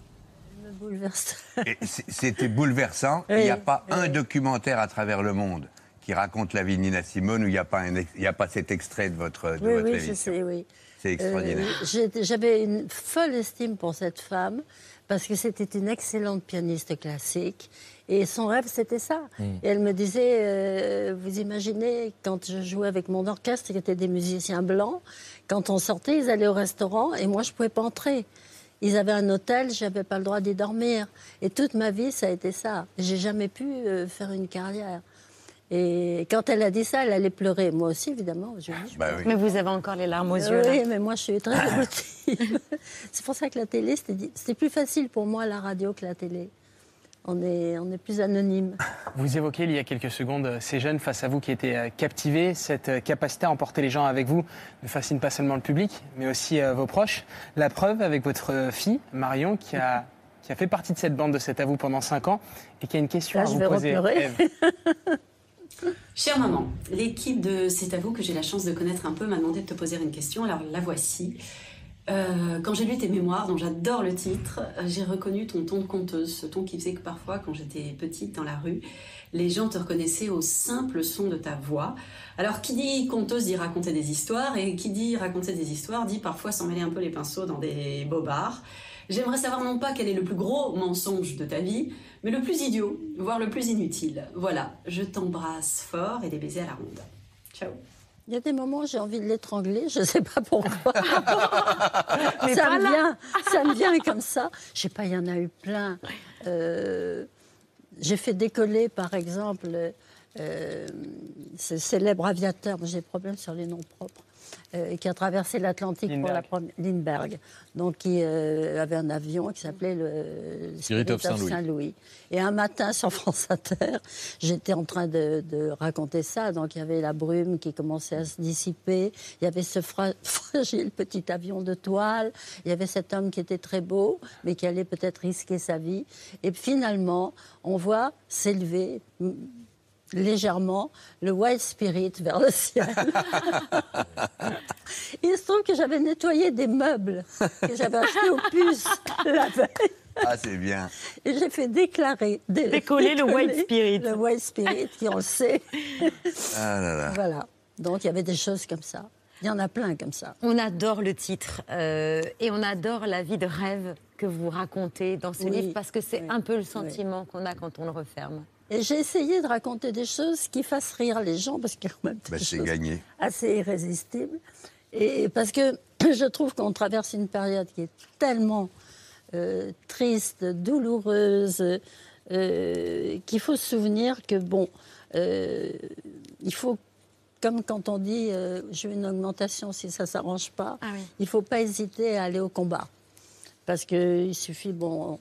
C'était bouleversant. Il n'y a pas un documentaire à travers le monde qui raconte la vie de Nina Simone où il n'y a, a pas cet extrait de votre, de Oui, votre oui, je émission. sais, oui. C'est extraordinaire. Euh, J'avais une folle estime pour cette femme parce que c'était une excellente pianiste classique et son rêve c'était ça. Mm. Et elle me disait, euh, vous imaginez, quand je jouais avec mon orchestre, qui étaient des musiciens blancs, quand on sortait, ils allaient au restaurant et moi je pouvais pas entrer. Ils avaient un hôtel, j'avais pas le droit d'y dormir. Et toute ma vie, ça a été ça. J'ai jamais pu euh, faire une carrière. Et quand elle a dit ça, elle allait pleurer. Moi aussi, évidemment. Je, je Bah Mais vous avez encore les larmes aux yeux. oui, là. mais moi, je suis très émotive. c'est pour ça que la télé, c'était plus facile pour moi, la radio, que la télé. On est, on est plus anonyme. Vous évoquez il y a quelques secondes euh, ces jeunes face à vous qui étaient euh, captivés. Cette euh, capacité à emporter les gens avec vous ne fascine pas seulement le public, mais aussi vos proches. La preuve avec votre fille, Marion, qui a, qui a fait partie de cette bande de C'est à vous pendant 5 ans et qui a une question Là, à je vous vais poser. Chère maman, l'équipe de C'est à vous que j'ai la chance de connaître un peu m'a demandé de te poser une question. Alors la voici. Euh, quand j'ai lu tes mémoires, dont j'adore le titre, euh, j'ai reconnu ton ton de conteuse, ce ton qui faisait que parfois, quand j'étais petite dans la rue, les gens te reconnaissaient au simple son de ta voix. Alors qui dit conteuse dit raconter des histoires, et qui dit raconter des histoires dit parfois s'en mêler un peu les pinceaux dans des bobards. J'aimerais savoir non pas quel est le plus gros mensonge de ta vie, mais le plus idiot, voire le plus inutile. Voilà, je t'embrasse fort et des baisers à la ronde. Ciao. Il y a des moments où j'ai envie de l'étrangler, je ne sais pas pourquoi. Mais ça, pas me vient, ça me vient comme ça. Je sais pas, il y en a eu plein. Euh, j'ai fait décoller, par exemple, euh, ce célèbre aviateur, j'ai des problèmes sur les noms propres, euh, qui a traversé l'Atlantique pour la première... Lindbergh. Donc, qui euh, avait un avion qui s'appelait le, Spirit of Saint-Louis. Et un matin, sur France Inter, j'étais en train de, de raconter ça. Donc, il y avait la brume qui commençait à se dissiper. Il y avait ce fra- fragile petit avion de toile. Il y avait cet homme qui était très beau, mais qui allait peut-être risquer sa vie. Et finalement, on voit s'élever légèrement le Wild Spirit vers le ciel. Il se trouve que j'avais nettoyé des meubles que j'avais achetés aux puces la veille. Ah, c'est bien. Et j'ai fait déclarer, dé- Décoller le Wild Spirit. Le Wild Spirit, qui on le sait. Ah là là. Voilà. Donc il y avait des choses comme ça. Il y en a plein comme ça. On adore le titre euh, et on adore la vie de rêve que vous racontez dans ce Oui, livre parce que c'est oui, un peu le sentiment qu'on a quand on le referme. Et j'ai essayé de raconter des choses qui fassent rire les gens, parce qu'il y a quand même des Bah, c'est choses gagné. assez irrésistibles. Et parce que je trouve qu'on traverse une période qui est tellement euh, triste, douloureuse, euh, qu'il faut se souvenir que, bon, euh, il faut, comme quand on dit euh, j'ai une augmentation si ça ne s'arrange pas, il ne faut pas hésiter à aller au combat. Parce qu'il suffit, bon,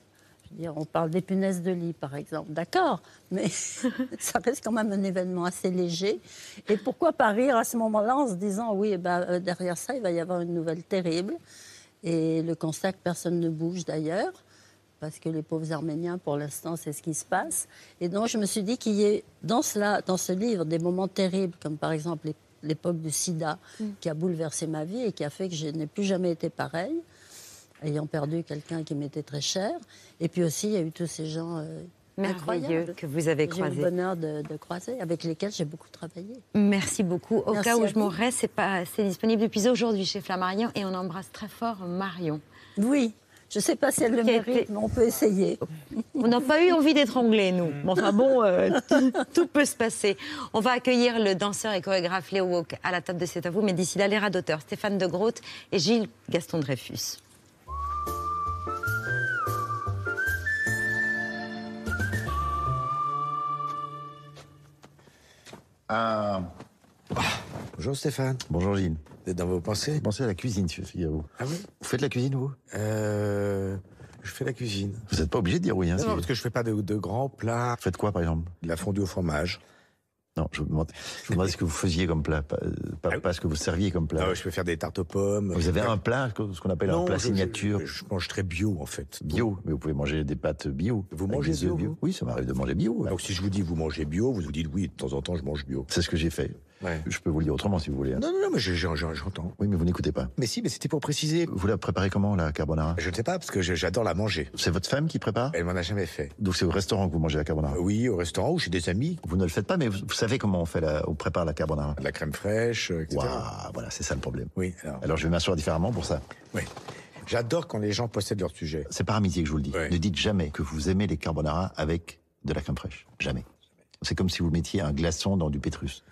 dire, on parle des punaises de lit, par exemple, d'accord, mais ça reste quand même un événement assez léger. Et pourquoi pas rire à ce moment-là en se disant, oui, eh ben, euh, derrière ça, il va y avoir une nouvelle terrible. Et le constat que personne ne bouge d'ailleurs, parce que les pauvres Arméniens, pour l'instant, c'est ce qui se passe. Et donc, je me suis dit qu'il y ait dans, cela, dans ce livre des moments terribles, comme par exemple l'ép- l'époque du sida, qui a bouleversé ma vie et qui a fait que je n'ai plus jamais été pareille ayant perdu quelqu'un qui m'était très cher. Et puis aussi, il y a eu tous ces gens euh, Merveilleux incroyables que vous avez que J'ai eu croisés. le bonheur de, de croiser, avec lesquels j'ai beaucoup travaillé. Merci beaucoup. Au Merci cas où je vous. mourrais, c'est disponible depuis aujourd'hui chez Flammarion et on embrasse très fort Marion. Oui, je ne sais pas si elle le mérite, été- mais on peut essayer. On n'a pas eu envie d'étrangler, nous. Mais enfin bon, euh, tout, tout peut se passer. On va accueillir le danseur et chorégraphe Léo Wauck à la table de C'est à vous, mais d'ici là, les rats d'auteur, Stéphane de Groot et Gilles Gaston Dreyfus. Ah. Bonjour Stéphane. Bonjour Gilles. Vous êtes dans vos pensées Pensez à la cuisine, figurez-vous. Ah oui Vous faites la cuisine, vous? Euh. Je fais la cuisine. Vous n'êtes pas obligé de dire oui. Hein, non, si- parce que je fais pas de, de grands plats. Faites quoi, par exemple? De la fondue au fromage. Non, je vous demande, je vous demandais ce que vous faisiez comme plat, pas, pas- pas ce que vous serviez comme plat. Ah ouais, je peux faire des tartes aux pommes. Vous avez un plat, ce qu'on appelle Non, un plat je- signature. Je, je mange très bio en fait. Bio, mais vous pouvez manger des pâtes bio. Vous mangez des bio, Oui, ça m'arrive de manger bio. ouais. Donc si je vous dis vous mangez bio, vous vous dites oui, de temps en temps je mange bio. C'est ce que j'ai fait. Ouais. Je peux vous le dire autrement si vous voulez. hein. Non, non, non, mais j'entends. Oui, mais vous n'écoutez pas. Mais si, mais c'était pour préciser. Vous la préparez comment, la carbonara? Je ne sais pas, parce que j'adore la manger. C'est votre femme qui prépare? Elle m'en a jamais fait. Donc c'est au restaurant que vous mangez la carbonara? Oui, au restaurant ou chez des amis. Vous ne le faites pas, mais vous, vous savez comment on, fait la, on prépare la carbonara la crème fraîche, euh, etc. Waouh, voilà, c'est ça le problème. Oui, alors. Alors je vais m'asseoir différemment pour ça. Oui. J'adore quand les gens possèdent leur sujet. C'est par amitié que je vous le dis. Ouais. Ne dites jamais que vous aimez les carbonara avec de la crème fraîche. Jamais. C'est comme si vous mettiez un glaçon dans du pétrus.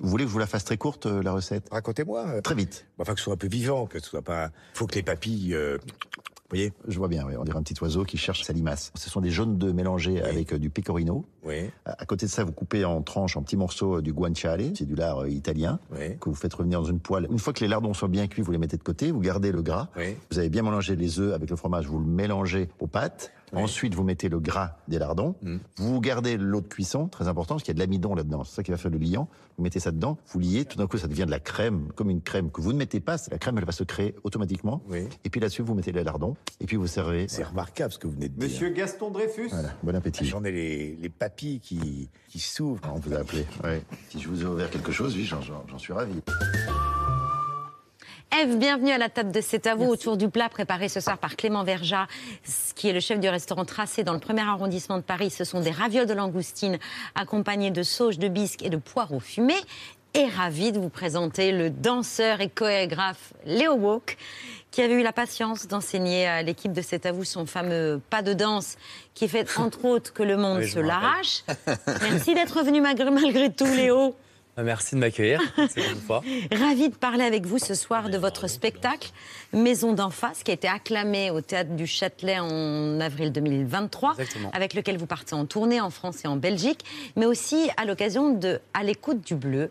Vous voulez que je vous la fasse très courte, euh, la recette? Racontez-moi. euh, Très vite. Enfin, que ce soit un peu vivant, que ce soit pas. Faut que les papilles. euh, Vous voyez? Je vois bien, oui. on dirait un petit oiseau qui cherche sa limace. Ce sont des jaunes d'œufs mélangés avec euh, du pecorino. Oui. À côté de ça, vous coupez en tranches, en petits morceaux, du guanciale, c'est du lard italien, Oui. que vous faites revenir dans une poêle. Une fois que les lardons sont bien cuits, vous les mettez de côté, vous gardez le gras. Oui. Vous avez bien mélangé les œufs avec le fromage, vous le mélangez aux pâtes. Ensuite, vous mettez le gras des lardons. Vous gardez l'eau de cuisson, très important, parce qu'il y a de l'amidon là-dedans. C'est ça qui va faire le liant. Vous mettez ça dedans, vous liez, tout d'un coup, ça devient de la crème, comme une crème que vous ne mettez pas. La crème, elle va se créer automatiquement. Et puis là-dessus, vous mettez les lardons, et puis vous servez. C'est remarquable ce que vous venez de dire. Monsieur Gaston Dreyfus. Voilà, bon appétit. J'en ai les, les papilles qui, qui s'ouvrent. On vous a appelé, ouais. Si je vous ai ouvert quelque chose, oui, j'en suis ravi. Eve, bienvenue à la table de C'est à vous autour du plat préparé ce soir par Clément Verja, qui est le chef du restaurant Tracé dans le premier arrondissement de Paris. Ce sont des ravioles de langoustine accompagnés de sauge de bisque et de poireaux fumés. Et ravi de vous présenter le danseur et chorégraphe Léo Walk, qui avait eu la patience d'enseigner à l'équipe de C'est à vous son fameux pas de danse, qui fait entre autres que le monde Oui, se l'arrache. Merci d'être venu malgré, malgré tout, Léo. Ah, Merci de m'accueillir. Ravi de parler avec vous ce soir de votre spectacle Maison d'en face, qui a été acclamé au Théâtre du Châtelet en avril 2023, Exactement. avec lequel vous partez en tournée en France et en Belgique, mais aussi à l'occasion de À l'écoute du bleu,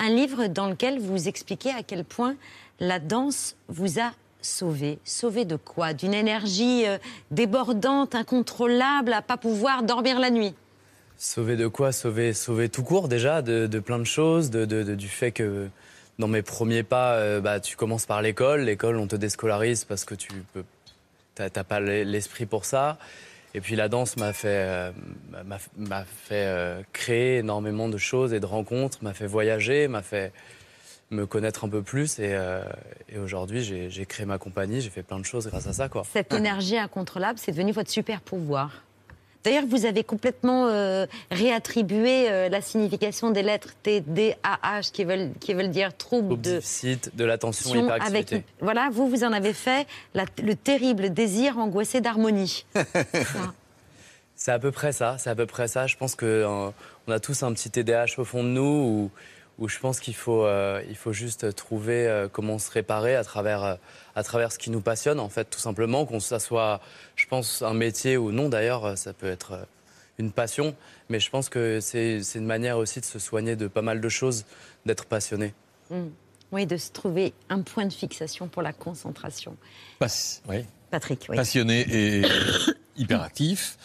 un livre dans lequel vous expliquez à quel point la danse vous a sauvé. Sauvé de quoi? D'une énergie euh, débordante, incontrôlable, à pas pouvoir dormir la nuit Sauver de quoi sauver, sauver tout court déjà, de, plein de choses, du fait que dans mes premiers pas, euh, bah, tu commences par l'école. L'école, on te déscolarise parce que tu peux, t'as pas l'e- l'esprit pour ça. Et puis la danse m'a fait, euh, fait euh, créer énormément de choses et de rencontres, m'a fait voyager, m'a fait me connaître un peu plus. Et, et aujourd'hui, j'ai créé ma compagnie, j'ai fait plein de choses grâce à ça. Quoi. Cette énergie incontrôlable, c'est devenu votre super pouvoir. D'ailleurs, vous avez complètement euh, réattribué euh, la signification des lettres T, D, A, H, qui veulent, qui veulent dire trouble de Déficit, de l'attention, avec hyperactivité. voilà, vous vous en avez fait la- le terrible désir angoissé d'harmonie. C'est à peu près ça, c'est à peu près ça. Je pense qu'on on a tous un petit TDAH au fond de nous où, où je pense qu'il faut, euh, il faut juste trouver euh, comment se réparer à travers, euh, à travers ce qui nous passionne, en fait, tout simplement. Qu'on ça soit, je pense, un métier ou non d'ailleurs, ça peut être une passion. Mais je pense que c'est c'est une manière aussi de se soigner de pas mal de choses, d'être passionné. Mm. Oui, de se trouver un point de fixation pour la concentration. Pas- oui. Patrick, oui. passionné et hyperactif.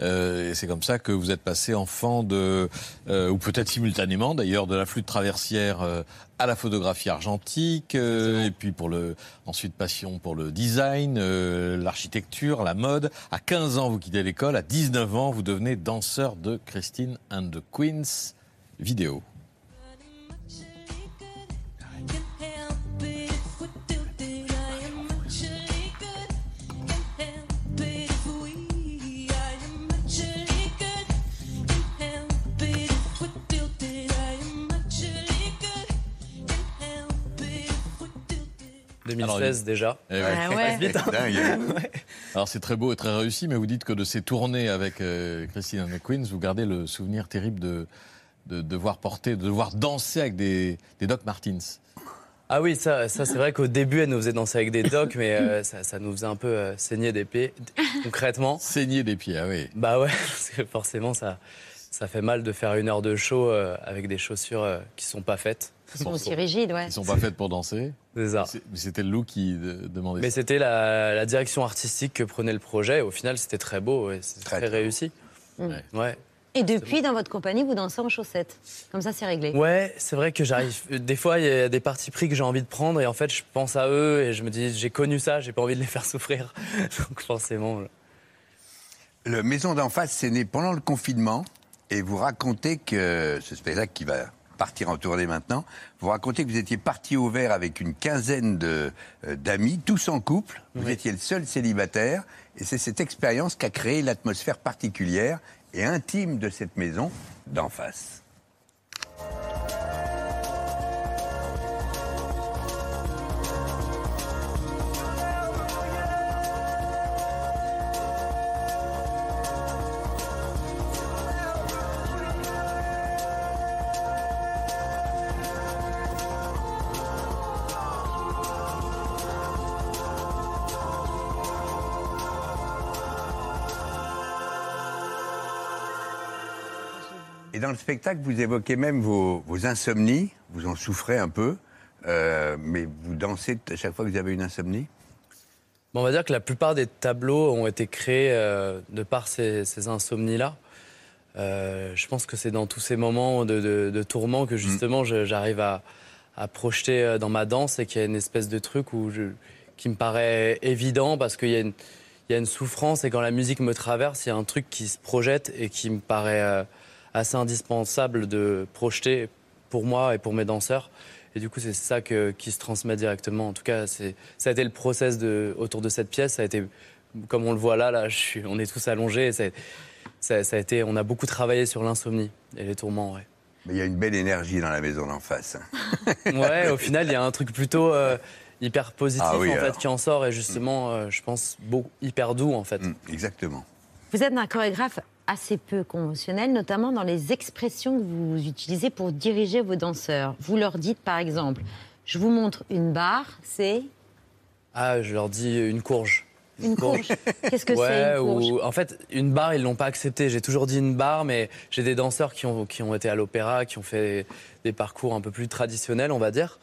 Euh, et c'est comme ça que vous êtes passé enfant de, euh, ou peut-être simultanément d'ailleurs, de la flûte traversière euh, à la photographie argentique, euh, et puis pour le, ensuite passion pour le design, euh, l'architecture, la mode. À 15 ans, vous quittez l'école. À 19 ans, vous devenez danseur de Christine and the Queens vidéo. En 2016 déjà. Eh ouais. Ah ouais. Vite, hein. Ouais. Alors c'est très beau et très réussi, mais vous dites que de ces tournées avec euh, Christine and the Queens, vous gardez le souvenir terrible de, de devoir porter, de devoir danser avec des, des Doc Martens. Ah oui, ça, ça c'est vrai qu'au début, elle nous faisait danser avec des docs, mais euh, ça, ça nous faisait un peu euh, saigner des pieds, concrètement. Saigner des pieds, ah oui. Bah ouais, parce que forcément, ça, ça fait mal de faire une heure de show euh, avec des chaussures euh, qui sont pas faites. Ils sont aussi rigides, ouais. Ils sont pas faites pour danser. C'est ça. Mais c'était le look qui de- demandait Mais ça. c'était la, la direction artistique que prenait le projet. Au final, c'était très beau et c'était très, réussi. Mm. Ouais. Et depuis, dans votre compagnie, vous dansez en chaussettes. Comme ça, c'est réglé. Ouais, c'est vrai que j'arrive. Des fois, il y a des partis pris que j'ai envie de prendre et en fait, je pense à eux et je me dis, j'ai connu ça, j'ai pas envie de les faire souffrir. Donc forcément. Le Maison d'en face, c'est né pendant le confinement et vous racontez que ce spectacle qui va partir en tournée maintenant, vous racontez que vous étiez parti au vert avec une quinzaine de, euh, d'amis, tous en couple, vous étiez le seul célibataire. Et c'est cette expérience qui a créé l'atmosphère particulière et intime de cette maison d'en face. Dans le spectacle, vous évoquez même vos, vos insomnies, vous en souffrez un peu, euh, mais vous dansez à chaque fois que vous avez une insomnie? Bon, on va dire que la plupart des tableaux ont été créés euh, de par ces, ces insomnies-là. Euh, je pense que c'est dans tous ces moments de, de, de tourment que justement je- j'arrive à, à projeter dans ma danse et qu'il y a une espèce de truc où je, qui me paraît évident parce qu'il y, a une- il y a une souffrance et quand la musique me traverse, il y a un truc qui se projette et qui me paraît assez indispensable de projeter pour moi et pour mes danseurs. Et du coup, c'est ça que- qui se transmet directement. En tout cas, c'est- ça a été le process de, autour de cette pièce. Ça a été, comme on le voit là, là je suis- on est tous allongés. et ça, ça- ça a été, on a beaucoup travaillé sur l'insomnie et les tourments. Ouais. Mais il y a une belle énergie dans la maison d'en face. Ouais, au final, il y a un truc plutôt euh, hyper positif Ah oui, en fait qui en sort et justement, euh, je pense, beau- hyper doux en fait. Exactement. Vous êtes un chorégraphe assez peu conventionnel, notamment dans les expressions que vous utilisez pour diriger vos danseurs. Vous leur dites par exemple, je vous montre une barre, c'est Ah, je leur dis une courge. une courge. Qu'est-ce que c'est une courge ou en fait, une barre, ils l'ont pas accepté. J'ai toujours dit une barre, mais j'ai des danseurs qui ont, qui ont été à l'opéra, qui ont fait des parcours un peu plus traditionnels, on va dire.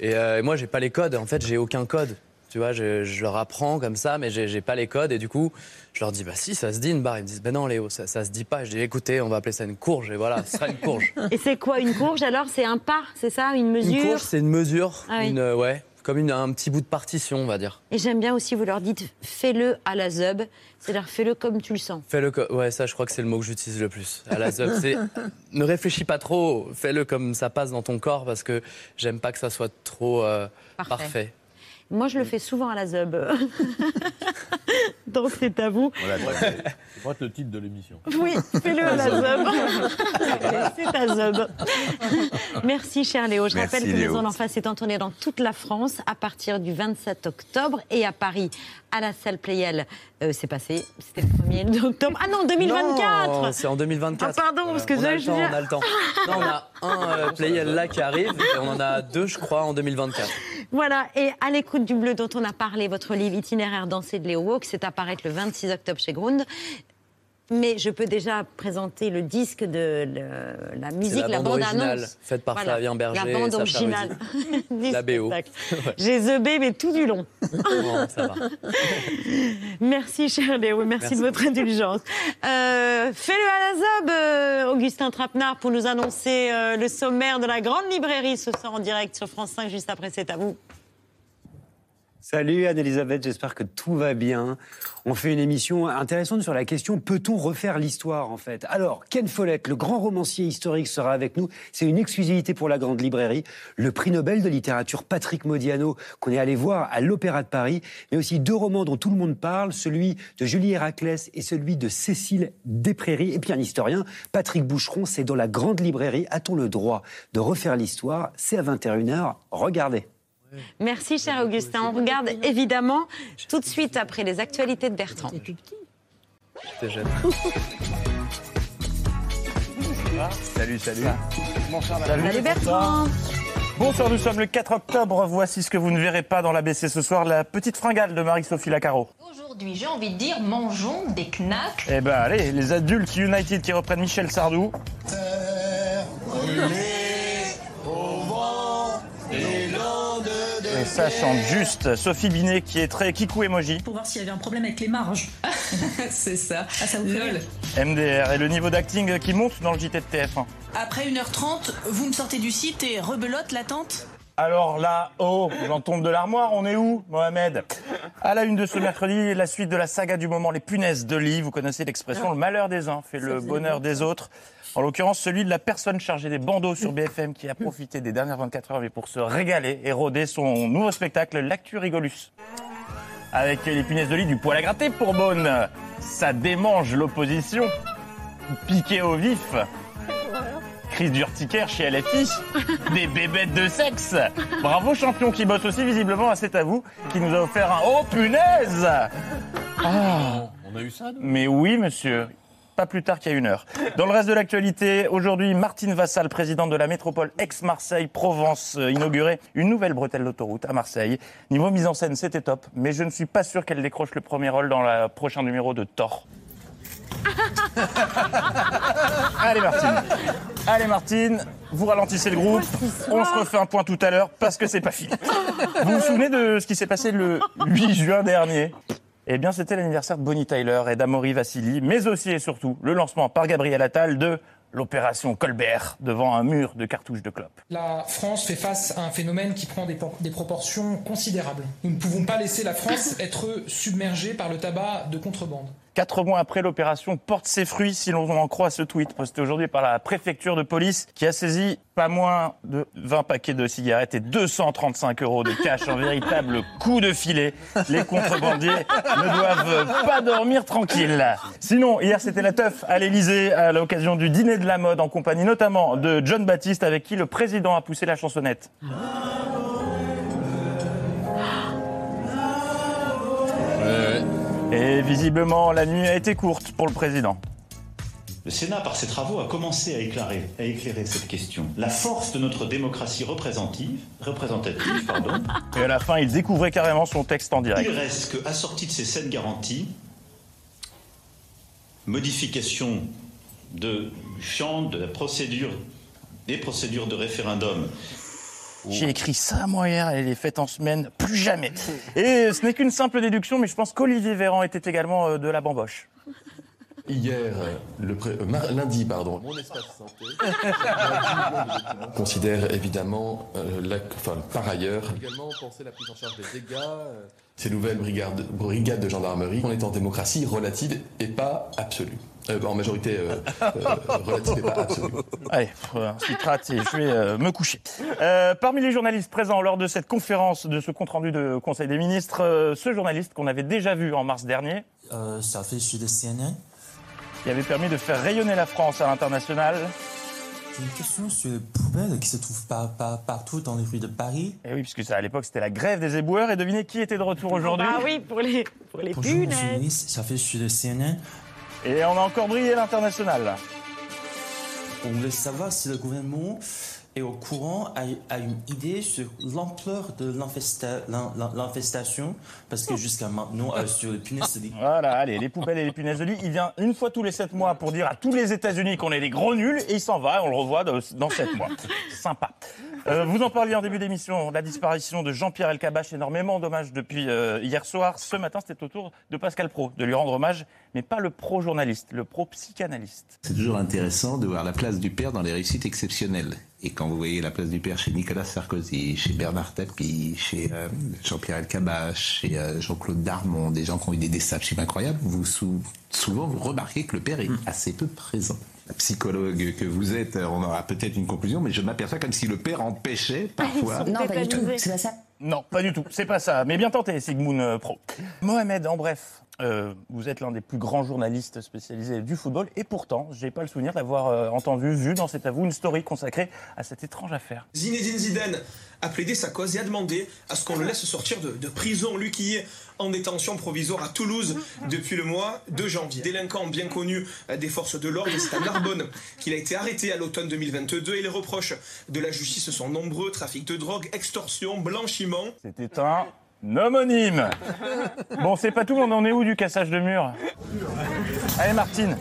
Et, euh, et moi, j'ai pas les codes. En fait, j'ai aucun code. Tu vois, je, je leur apprends comme ça, mais j'ai pas les codes. Et du coup, je leur dis, bah si, ça se dit une barre. Ils me disent, ben non, Léo, ça, ça se dit pas. Je dis, écoutez, on va appeler ça une courge. Et voilà, ce sera une courge. Et c'est quoi une courge alors? C'est un pas, c'est ça? Une mesure? Une courge, c'est une mesure, Ah oui. une, euh, ouais, comme une- un petit bout de partition, on va dire. Et j'aime bien aussi, vous leur dites, fais-le à la zub, c'est-à-dire fais-le comme tu le sens. Fais-le, ouais, ça, je crois que c'est le mot que j'utilise le plus. À la zub, c'est ne réfléchis pas trop, fais-le comme ça passe dans ton corps parce que j'aime pas que ça soit trop euh, Parfait. parfait. Moi, je le fais souvent à la zub. Donc c'est à vous. C'est pas le titre de l'émission. Oui, fais-le à la zub. C'est à zub. Merci, cher Léo. Je Merci, rappelle que Léo. Maison d'en face est en tournée dans toute la France à partir du 27 octobre et à Paris, à la salle Playel. Euh, c'est passé, c'était le 1er octobre. Ah non, 2024 Non, c'est en 2024. Ah, pardon, parce que on a je- le je temps, viens- on a le temps. Non, on a un euh, Playel là qui arrive et on en a deux, je crois, en 2024. Voilà, et à l'écoute du bleu dont on a parlé, votre livre itinéraire dansé de Léo Walk, c'est à paraître le 26 octobre chez Grund. Mais je peux déjà présenter le disque de le- la musique, la la bande bande originale, annonce. faite par Flavien Berger La et bande Sacha originale. La BO. Ouais. J'ai The B, mais tout du long. Bon, ça va. Merci, cher Léo. Merci, Merci. de votre indulgence. Euh, Fais-le à la ZAB, euh, Augustin Trapenard, pour nous annoncer euh, le sommaire de la grande librairie ce soir en direct sur France 5, juste après, c'est à vous. Salut Anne-Elisabeth, j'espère que tout va bien. On fait une émission intéressante sur la question peut-on refaire l'histoire en fait? Alors, Ken Follett, le grand romancier historique, sera avec nous. C'est une exclusivité pour la Grande Librairie. Le prix Nobel de littérature Patrick Modiano, qu'on est allé voir à l'Opéra de Paris, mais aussi deux romans dont tout le monde parle, celui de Julie Héraclès et celui de Cécile Desprairies. Et puis un historien, Patrick Boucheron, c'est dans la Grande Librairie. A-t-on le droit de refaire l'histoire? C'est à 21h. Regardez. Merci, cher Augustin. On regarde évidemment tout de suite après les actualités de Bertrand. Salut, salut. Bonsoir, Salut, bonsoir. Bertrand. Bonsoir, nous sommes le 4 octobre. Voici ce que vous ne verrez pas dans l'ABC ce soir, la petite fringale de Marie-Sophie Lacaro. Aujourd'hui, j'ai envie de dire, mangeons des knacks. Eh ben allez, les adultes United qui reprennent Michel Sardou. Et ça chante juste Sophie Binet qui est très kikou emoji. Pour voir s'il y avait un problème avec les marges. C'est ça. Ah, ça vous fait rire MDR et le niveau d'acting qui monte dans le JT de TF1. Après 1h30, vous me sortez du site et rebelote l'attente Alors là, oh, j'en tombe de l'armoire, on est où, Mohamed? À la une de ce mercredi, la suite de la saga du moment, les punaises de lit. Vous connaissez l'expression le malheur des uns fait le bonheur des autres. En l'occurrence, celui de la personne chargée des bandeaux sur BFM qui a profité des dernières 24 heures mais pour se régaler et rôder son nouveau spectacle, L'Actu Rigolus. Avec les punaises de lit du poil à gratter pour Beaune. Ça démange l'opposition. Piqué au vif. Crise d'urticaire chez LFI. Des bébêtes de sexe. Bravo champion qui bosse aussi visiblement à C'est à vous, qui nous a offert un Oh punaise Ah. On a eu ça, nous? Mais oui monsieur. Pas plus tard qu'il y a une heure. Dans le reste de l'actualité, aujourd'hui, Martine Vassal, présidente de la métropole ex-Marseille-Provence, euh, inaugurait une nouvelle bretelle d'autoroute à Marseille. Niveau mise en scène, c'était top, mais je ne suis pas sûr qu'elle décroche le premier rôle dans le prochain numéro de Thor. Allez Martine. Allez Martine, vous ralentissez le groupe, on se refait un point tout à l'heure parce que c'est pas fini. Vous vous souvenez de ce qui s'est passé le 8 juin dernier? Eh bien, c'était l'anniversaire de Bonnie Tyler et d'Amaury Vassili, mais aussi et surtout le lancement par Gabriel Attal de l'opération Colbert devant un mur de cartouches de clopes. La France fait face à un phénomène qui prend des proportions considérables. Nous ne pouvons pas laisser la France être submergée par le tabac de contrebande. Quatre mois après, l'opération porte ses fruits, si l'on en croit ce tweet posté aujourd'hui par la préfecture de police, qui a saisi pas moins de 20 paquets de cigarettes et 235 euros de cash, un véritable coup de filet. Les contrebandiers ne doivent pas dormir tranquilles. Sinon, hier, c'était la teuf à l'Elysée à l'occasion du dîner de la mode, en compagnie notamment de John Baptiste, avec qui le président a poussé la chansonnette. Et visiblement, la nuit a été courte pour le président. Le Sénat, par ses travaux, a commencé à éclairer, à éclairer cette question. La force de notre démocratie représentative, représentative pardon, Et à la fin, il découvrait carrément son texte en direct. il reste que, assorti de ces sept garanties, modification de, du champ de la procédure, des procédures de référendum. J'ai écrit ça, moi, hier, et les fêtes en semaine, plus jamais. Et ce n'est qu'une simple déduction, mais je pense qu'Olivier Véran était également euh, de la bamboche. Hier, euh, le pré- euh, mar- lundi, pardon, mon espace santé considère évidemment, euh, la- enfin, par ailleurs, également penser la prise en charge des dégâts, euh, ces nouvelles brigades, brigades de gendarmerie. On est en démocratie relative et pas absolue. Euh, en majorité euh, euh, relative et pas absolue. Allez, un citrate et je vais euh, me coucher. Euh, parmi les journalistes présents lors de cette conférence, de ce compte-rendu de Conseil des ministres, euh, ce journaliste qu'on avait déjà vu en mars dernier, ça fait sur le CNN. qui avait permis de faire rayonner la France à l'international. J'ai une question sur les poubelles qui se trouvent pas, pas- partout dans les rues de Paris. Et oui, puisque ça, à l'époque, c'était la grève des éboueurs. Et devinez qui était de retour aujourd'hui? Ah oui, pour les, pour les Bonjour, punaises. journaliste, ça fait le CNN. Et on a encore brillé l'international. On voulait savoir si le gouvernement est au courant, a, a une idée sur l'ampleur de l'infesta- l'in- l'in- l'infestation, parce que jusqu'à maintenant, euh, sur les punaises de lit. Voilà, allez, les poubelles et les punaises de lit. Il vient une fois tous les sept mois pour dire à tous les États-Unis qu'on est des gros nuls et il s'en va. On le revoit dans sept mois. Sympa. Euh, vous en parliez en début d'émission, la disparition de Jean-Pierre Elkabach, énormément d'hommages depuis euh, hier soir. Ce matin, c'était au tour de Pascal Pro de lui rendre hommage, mais pas le pro-journaliste, le pro-psychanalyste. C'est toujours intéressant de voir la place du père dans les réussites exceptionnelles. Et quand vous voyez la place du père chez Nicolas Sarkozy, chez Bernard Tapie, chez euh, Jean-Pierre Elkabbach, chez euh, Jean-Claude Darmon, des gens qui ont eu des destins absolument incroyables, vous sou- souvent vous remarquez que le père est assez peu présent. La psychologue que vous êtes, euh, on aura peut-être une conclusion, mais je m'aperçois comme si le père empêchait parfois. Non, pas du tout. C'est pas ça. Non, pas du tout. C'est pas ça. Mais bien tenté, Sigmund euh, Pro. Mohamed, en bref, euh, vous êtes l'un des plus grands journalistes spécialisés du football, et pourtant, j'ai pas le souvenir d'avoir euh, entendu, vu dans cet avou une story consacrée à cette étrange affaire. Zinedine Zidane a plaidé sa cause et a demandé à ce qu'on le laisse sortir de, de prison, lui qui est en détention provisoire à Toulouse depuis le mois de janvier. Délinquant bien connu euh, des forces de l'ordre, c'est à Narbonne qu'il a été arrêté à l'automne 2022 et les reproches de la justice sont nombreux, trafic de drogue, extorsion, blanchiment. C'était un homonyme. Bon, c'est pas tout, on en est où du cassage de mur Allez, Martine.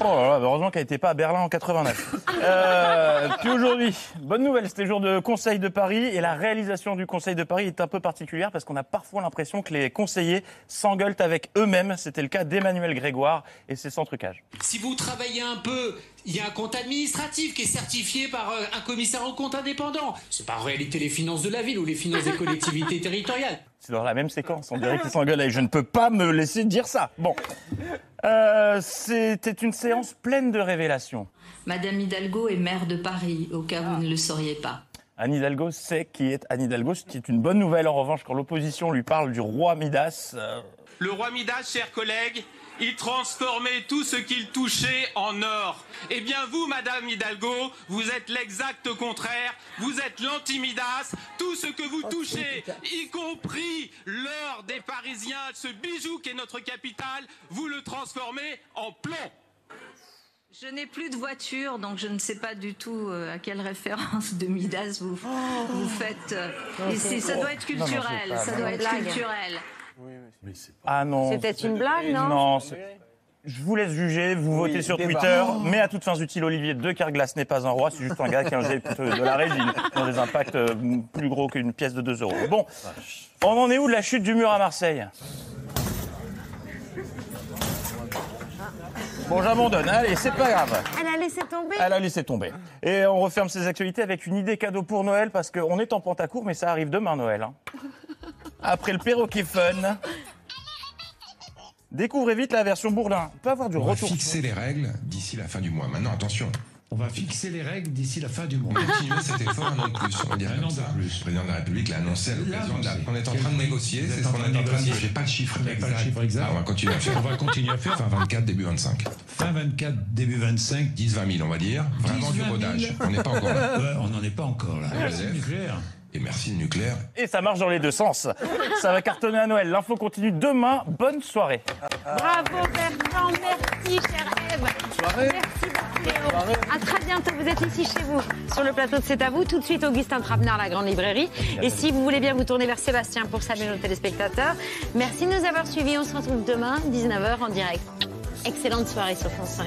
Oh là là, heureusement qu'elle n'était pas à Berlin en 89. Euh, puis aujourd'hui, bonne nouvelle, c'était jour de Conseil de Paris et la réalisation du Conseil de Paris est un peu particulière parce qu'on a parfois l'impression que les conseillers s'engueulent avec eux-mêmes. C'était le cas d'Emmanuel Grégoire et c'est sans trucage. Si vous travaillez un peu, il y a un compte administratif qui est certifié par euh, un commissaire au compte indépendant. C'est pas en réalité les finances de la ville ou les finances des collectivités territoriales. C'est dans la même séquence, on dirait qu'ils s'engueulent et je ne peux pas me laisser dire ça. Bon. Euh, C'était une séance pleine de révélations. Madame Hidalgo est maire de Paris, au cas où vous ne le sauriez pas. Anne Hidalgo sait qui est Anne Hidalgo, ce qui est une bonne nouvelle en revanche quand l'opposition lui parle du roi Midas. euh, Le roi Midas, chers collègues, il transformait tout ce qu'il touchait en or. Eh bien, vous, Madame Hidalgo, vous êtes l'exact contraire. Vous êtes l'anti-Midas. Tout ce que vous touchez, y compris l'or des Parisiens, ce bijou qui est notre capitale, vous le transformez en plomb. Je n'ai plus de voiture, donc je ne sais pas du tout euh, à quelle référence de Midas vous, vous faites. euh, et c'est- ça doit être Non, non, c'est culturel, ça doit être Ah non. C'était une blague, non Non, c'est- Je vous laisse juger, vous Oui, votez sur débat. Twitter, Oh. mais à toutes fins utiles, Olivier de Carglass n'est pas un roi, c'est juste un gars qui a un jet de la résine, qui ont des impacts euh, plus gros qu'une pièce de 2 euros. Bon, on en est où de la chute du mur à Marseille? Bon, j'abandonne, allez, c'est pas grave. Elle a laissé tomber. Elle a laissé tomber. Et on referme ces actualités avec une idée cadeau pour Noël, parce qu'on est en Pentacourt, mais ça arrive demain, Noël. hein. Après le perroquet fun, découvrez vite la version Bourlin. On peut avoir du On va retour. fixer les règles d'ici la fin du mois. Maintenant, attention. On va fixer les règles d'ici la fin du mois. On continue cet effort un an de plus, on va dire comme ça. Le président de la République l'a annoncé à l'occasion de la... On est en train de négocier, c'est ce qu'on est en train de dire. J'ai pas le chiffre exact. Ah, on va continuer à faire. On va continuer à faire. Fin 24, début 25. Fin 24, début 25. 10, 20 000, on va dire. Vraiment du rodage. On n'est pas encore là. on n'en est pas encore là. Et merci le nucléaire. Et ça marche dans les deux sens. Ça va cartonner à Noël. L'info continue demain. Bonne soirée. Bravo Bertrand, merci chère Eve. Merci Barthéléo. À très bientôt, vous êtes ici chez vous, sur le plateau de C'est à vous. Tout de suite, Augustin Trapenard, la grande librairie. Et si vous voulez bien vous tourner vers Sébastien pour saluer nos téléspectateurs, merci de nous avoir suivis. On se retrouve demain, 19h en direct. Excellente soirée sur France 5.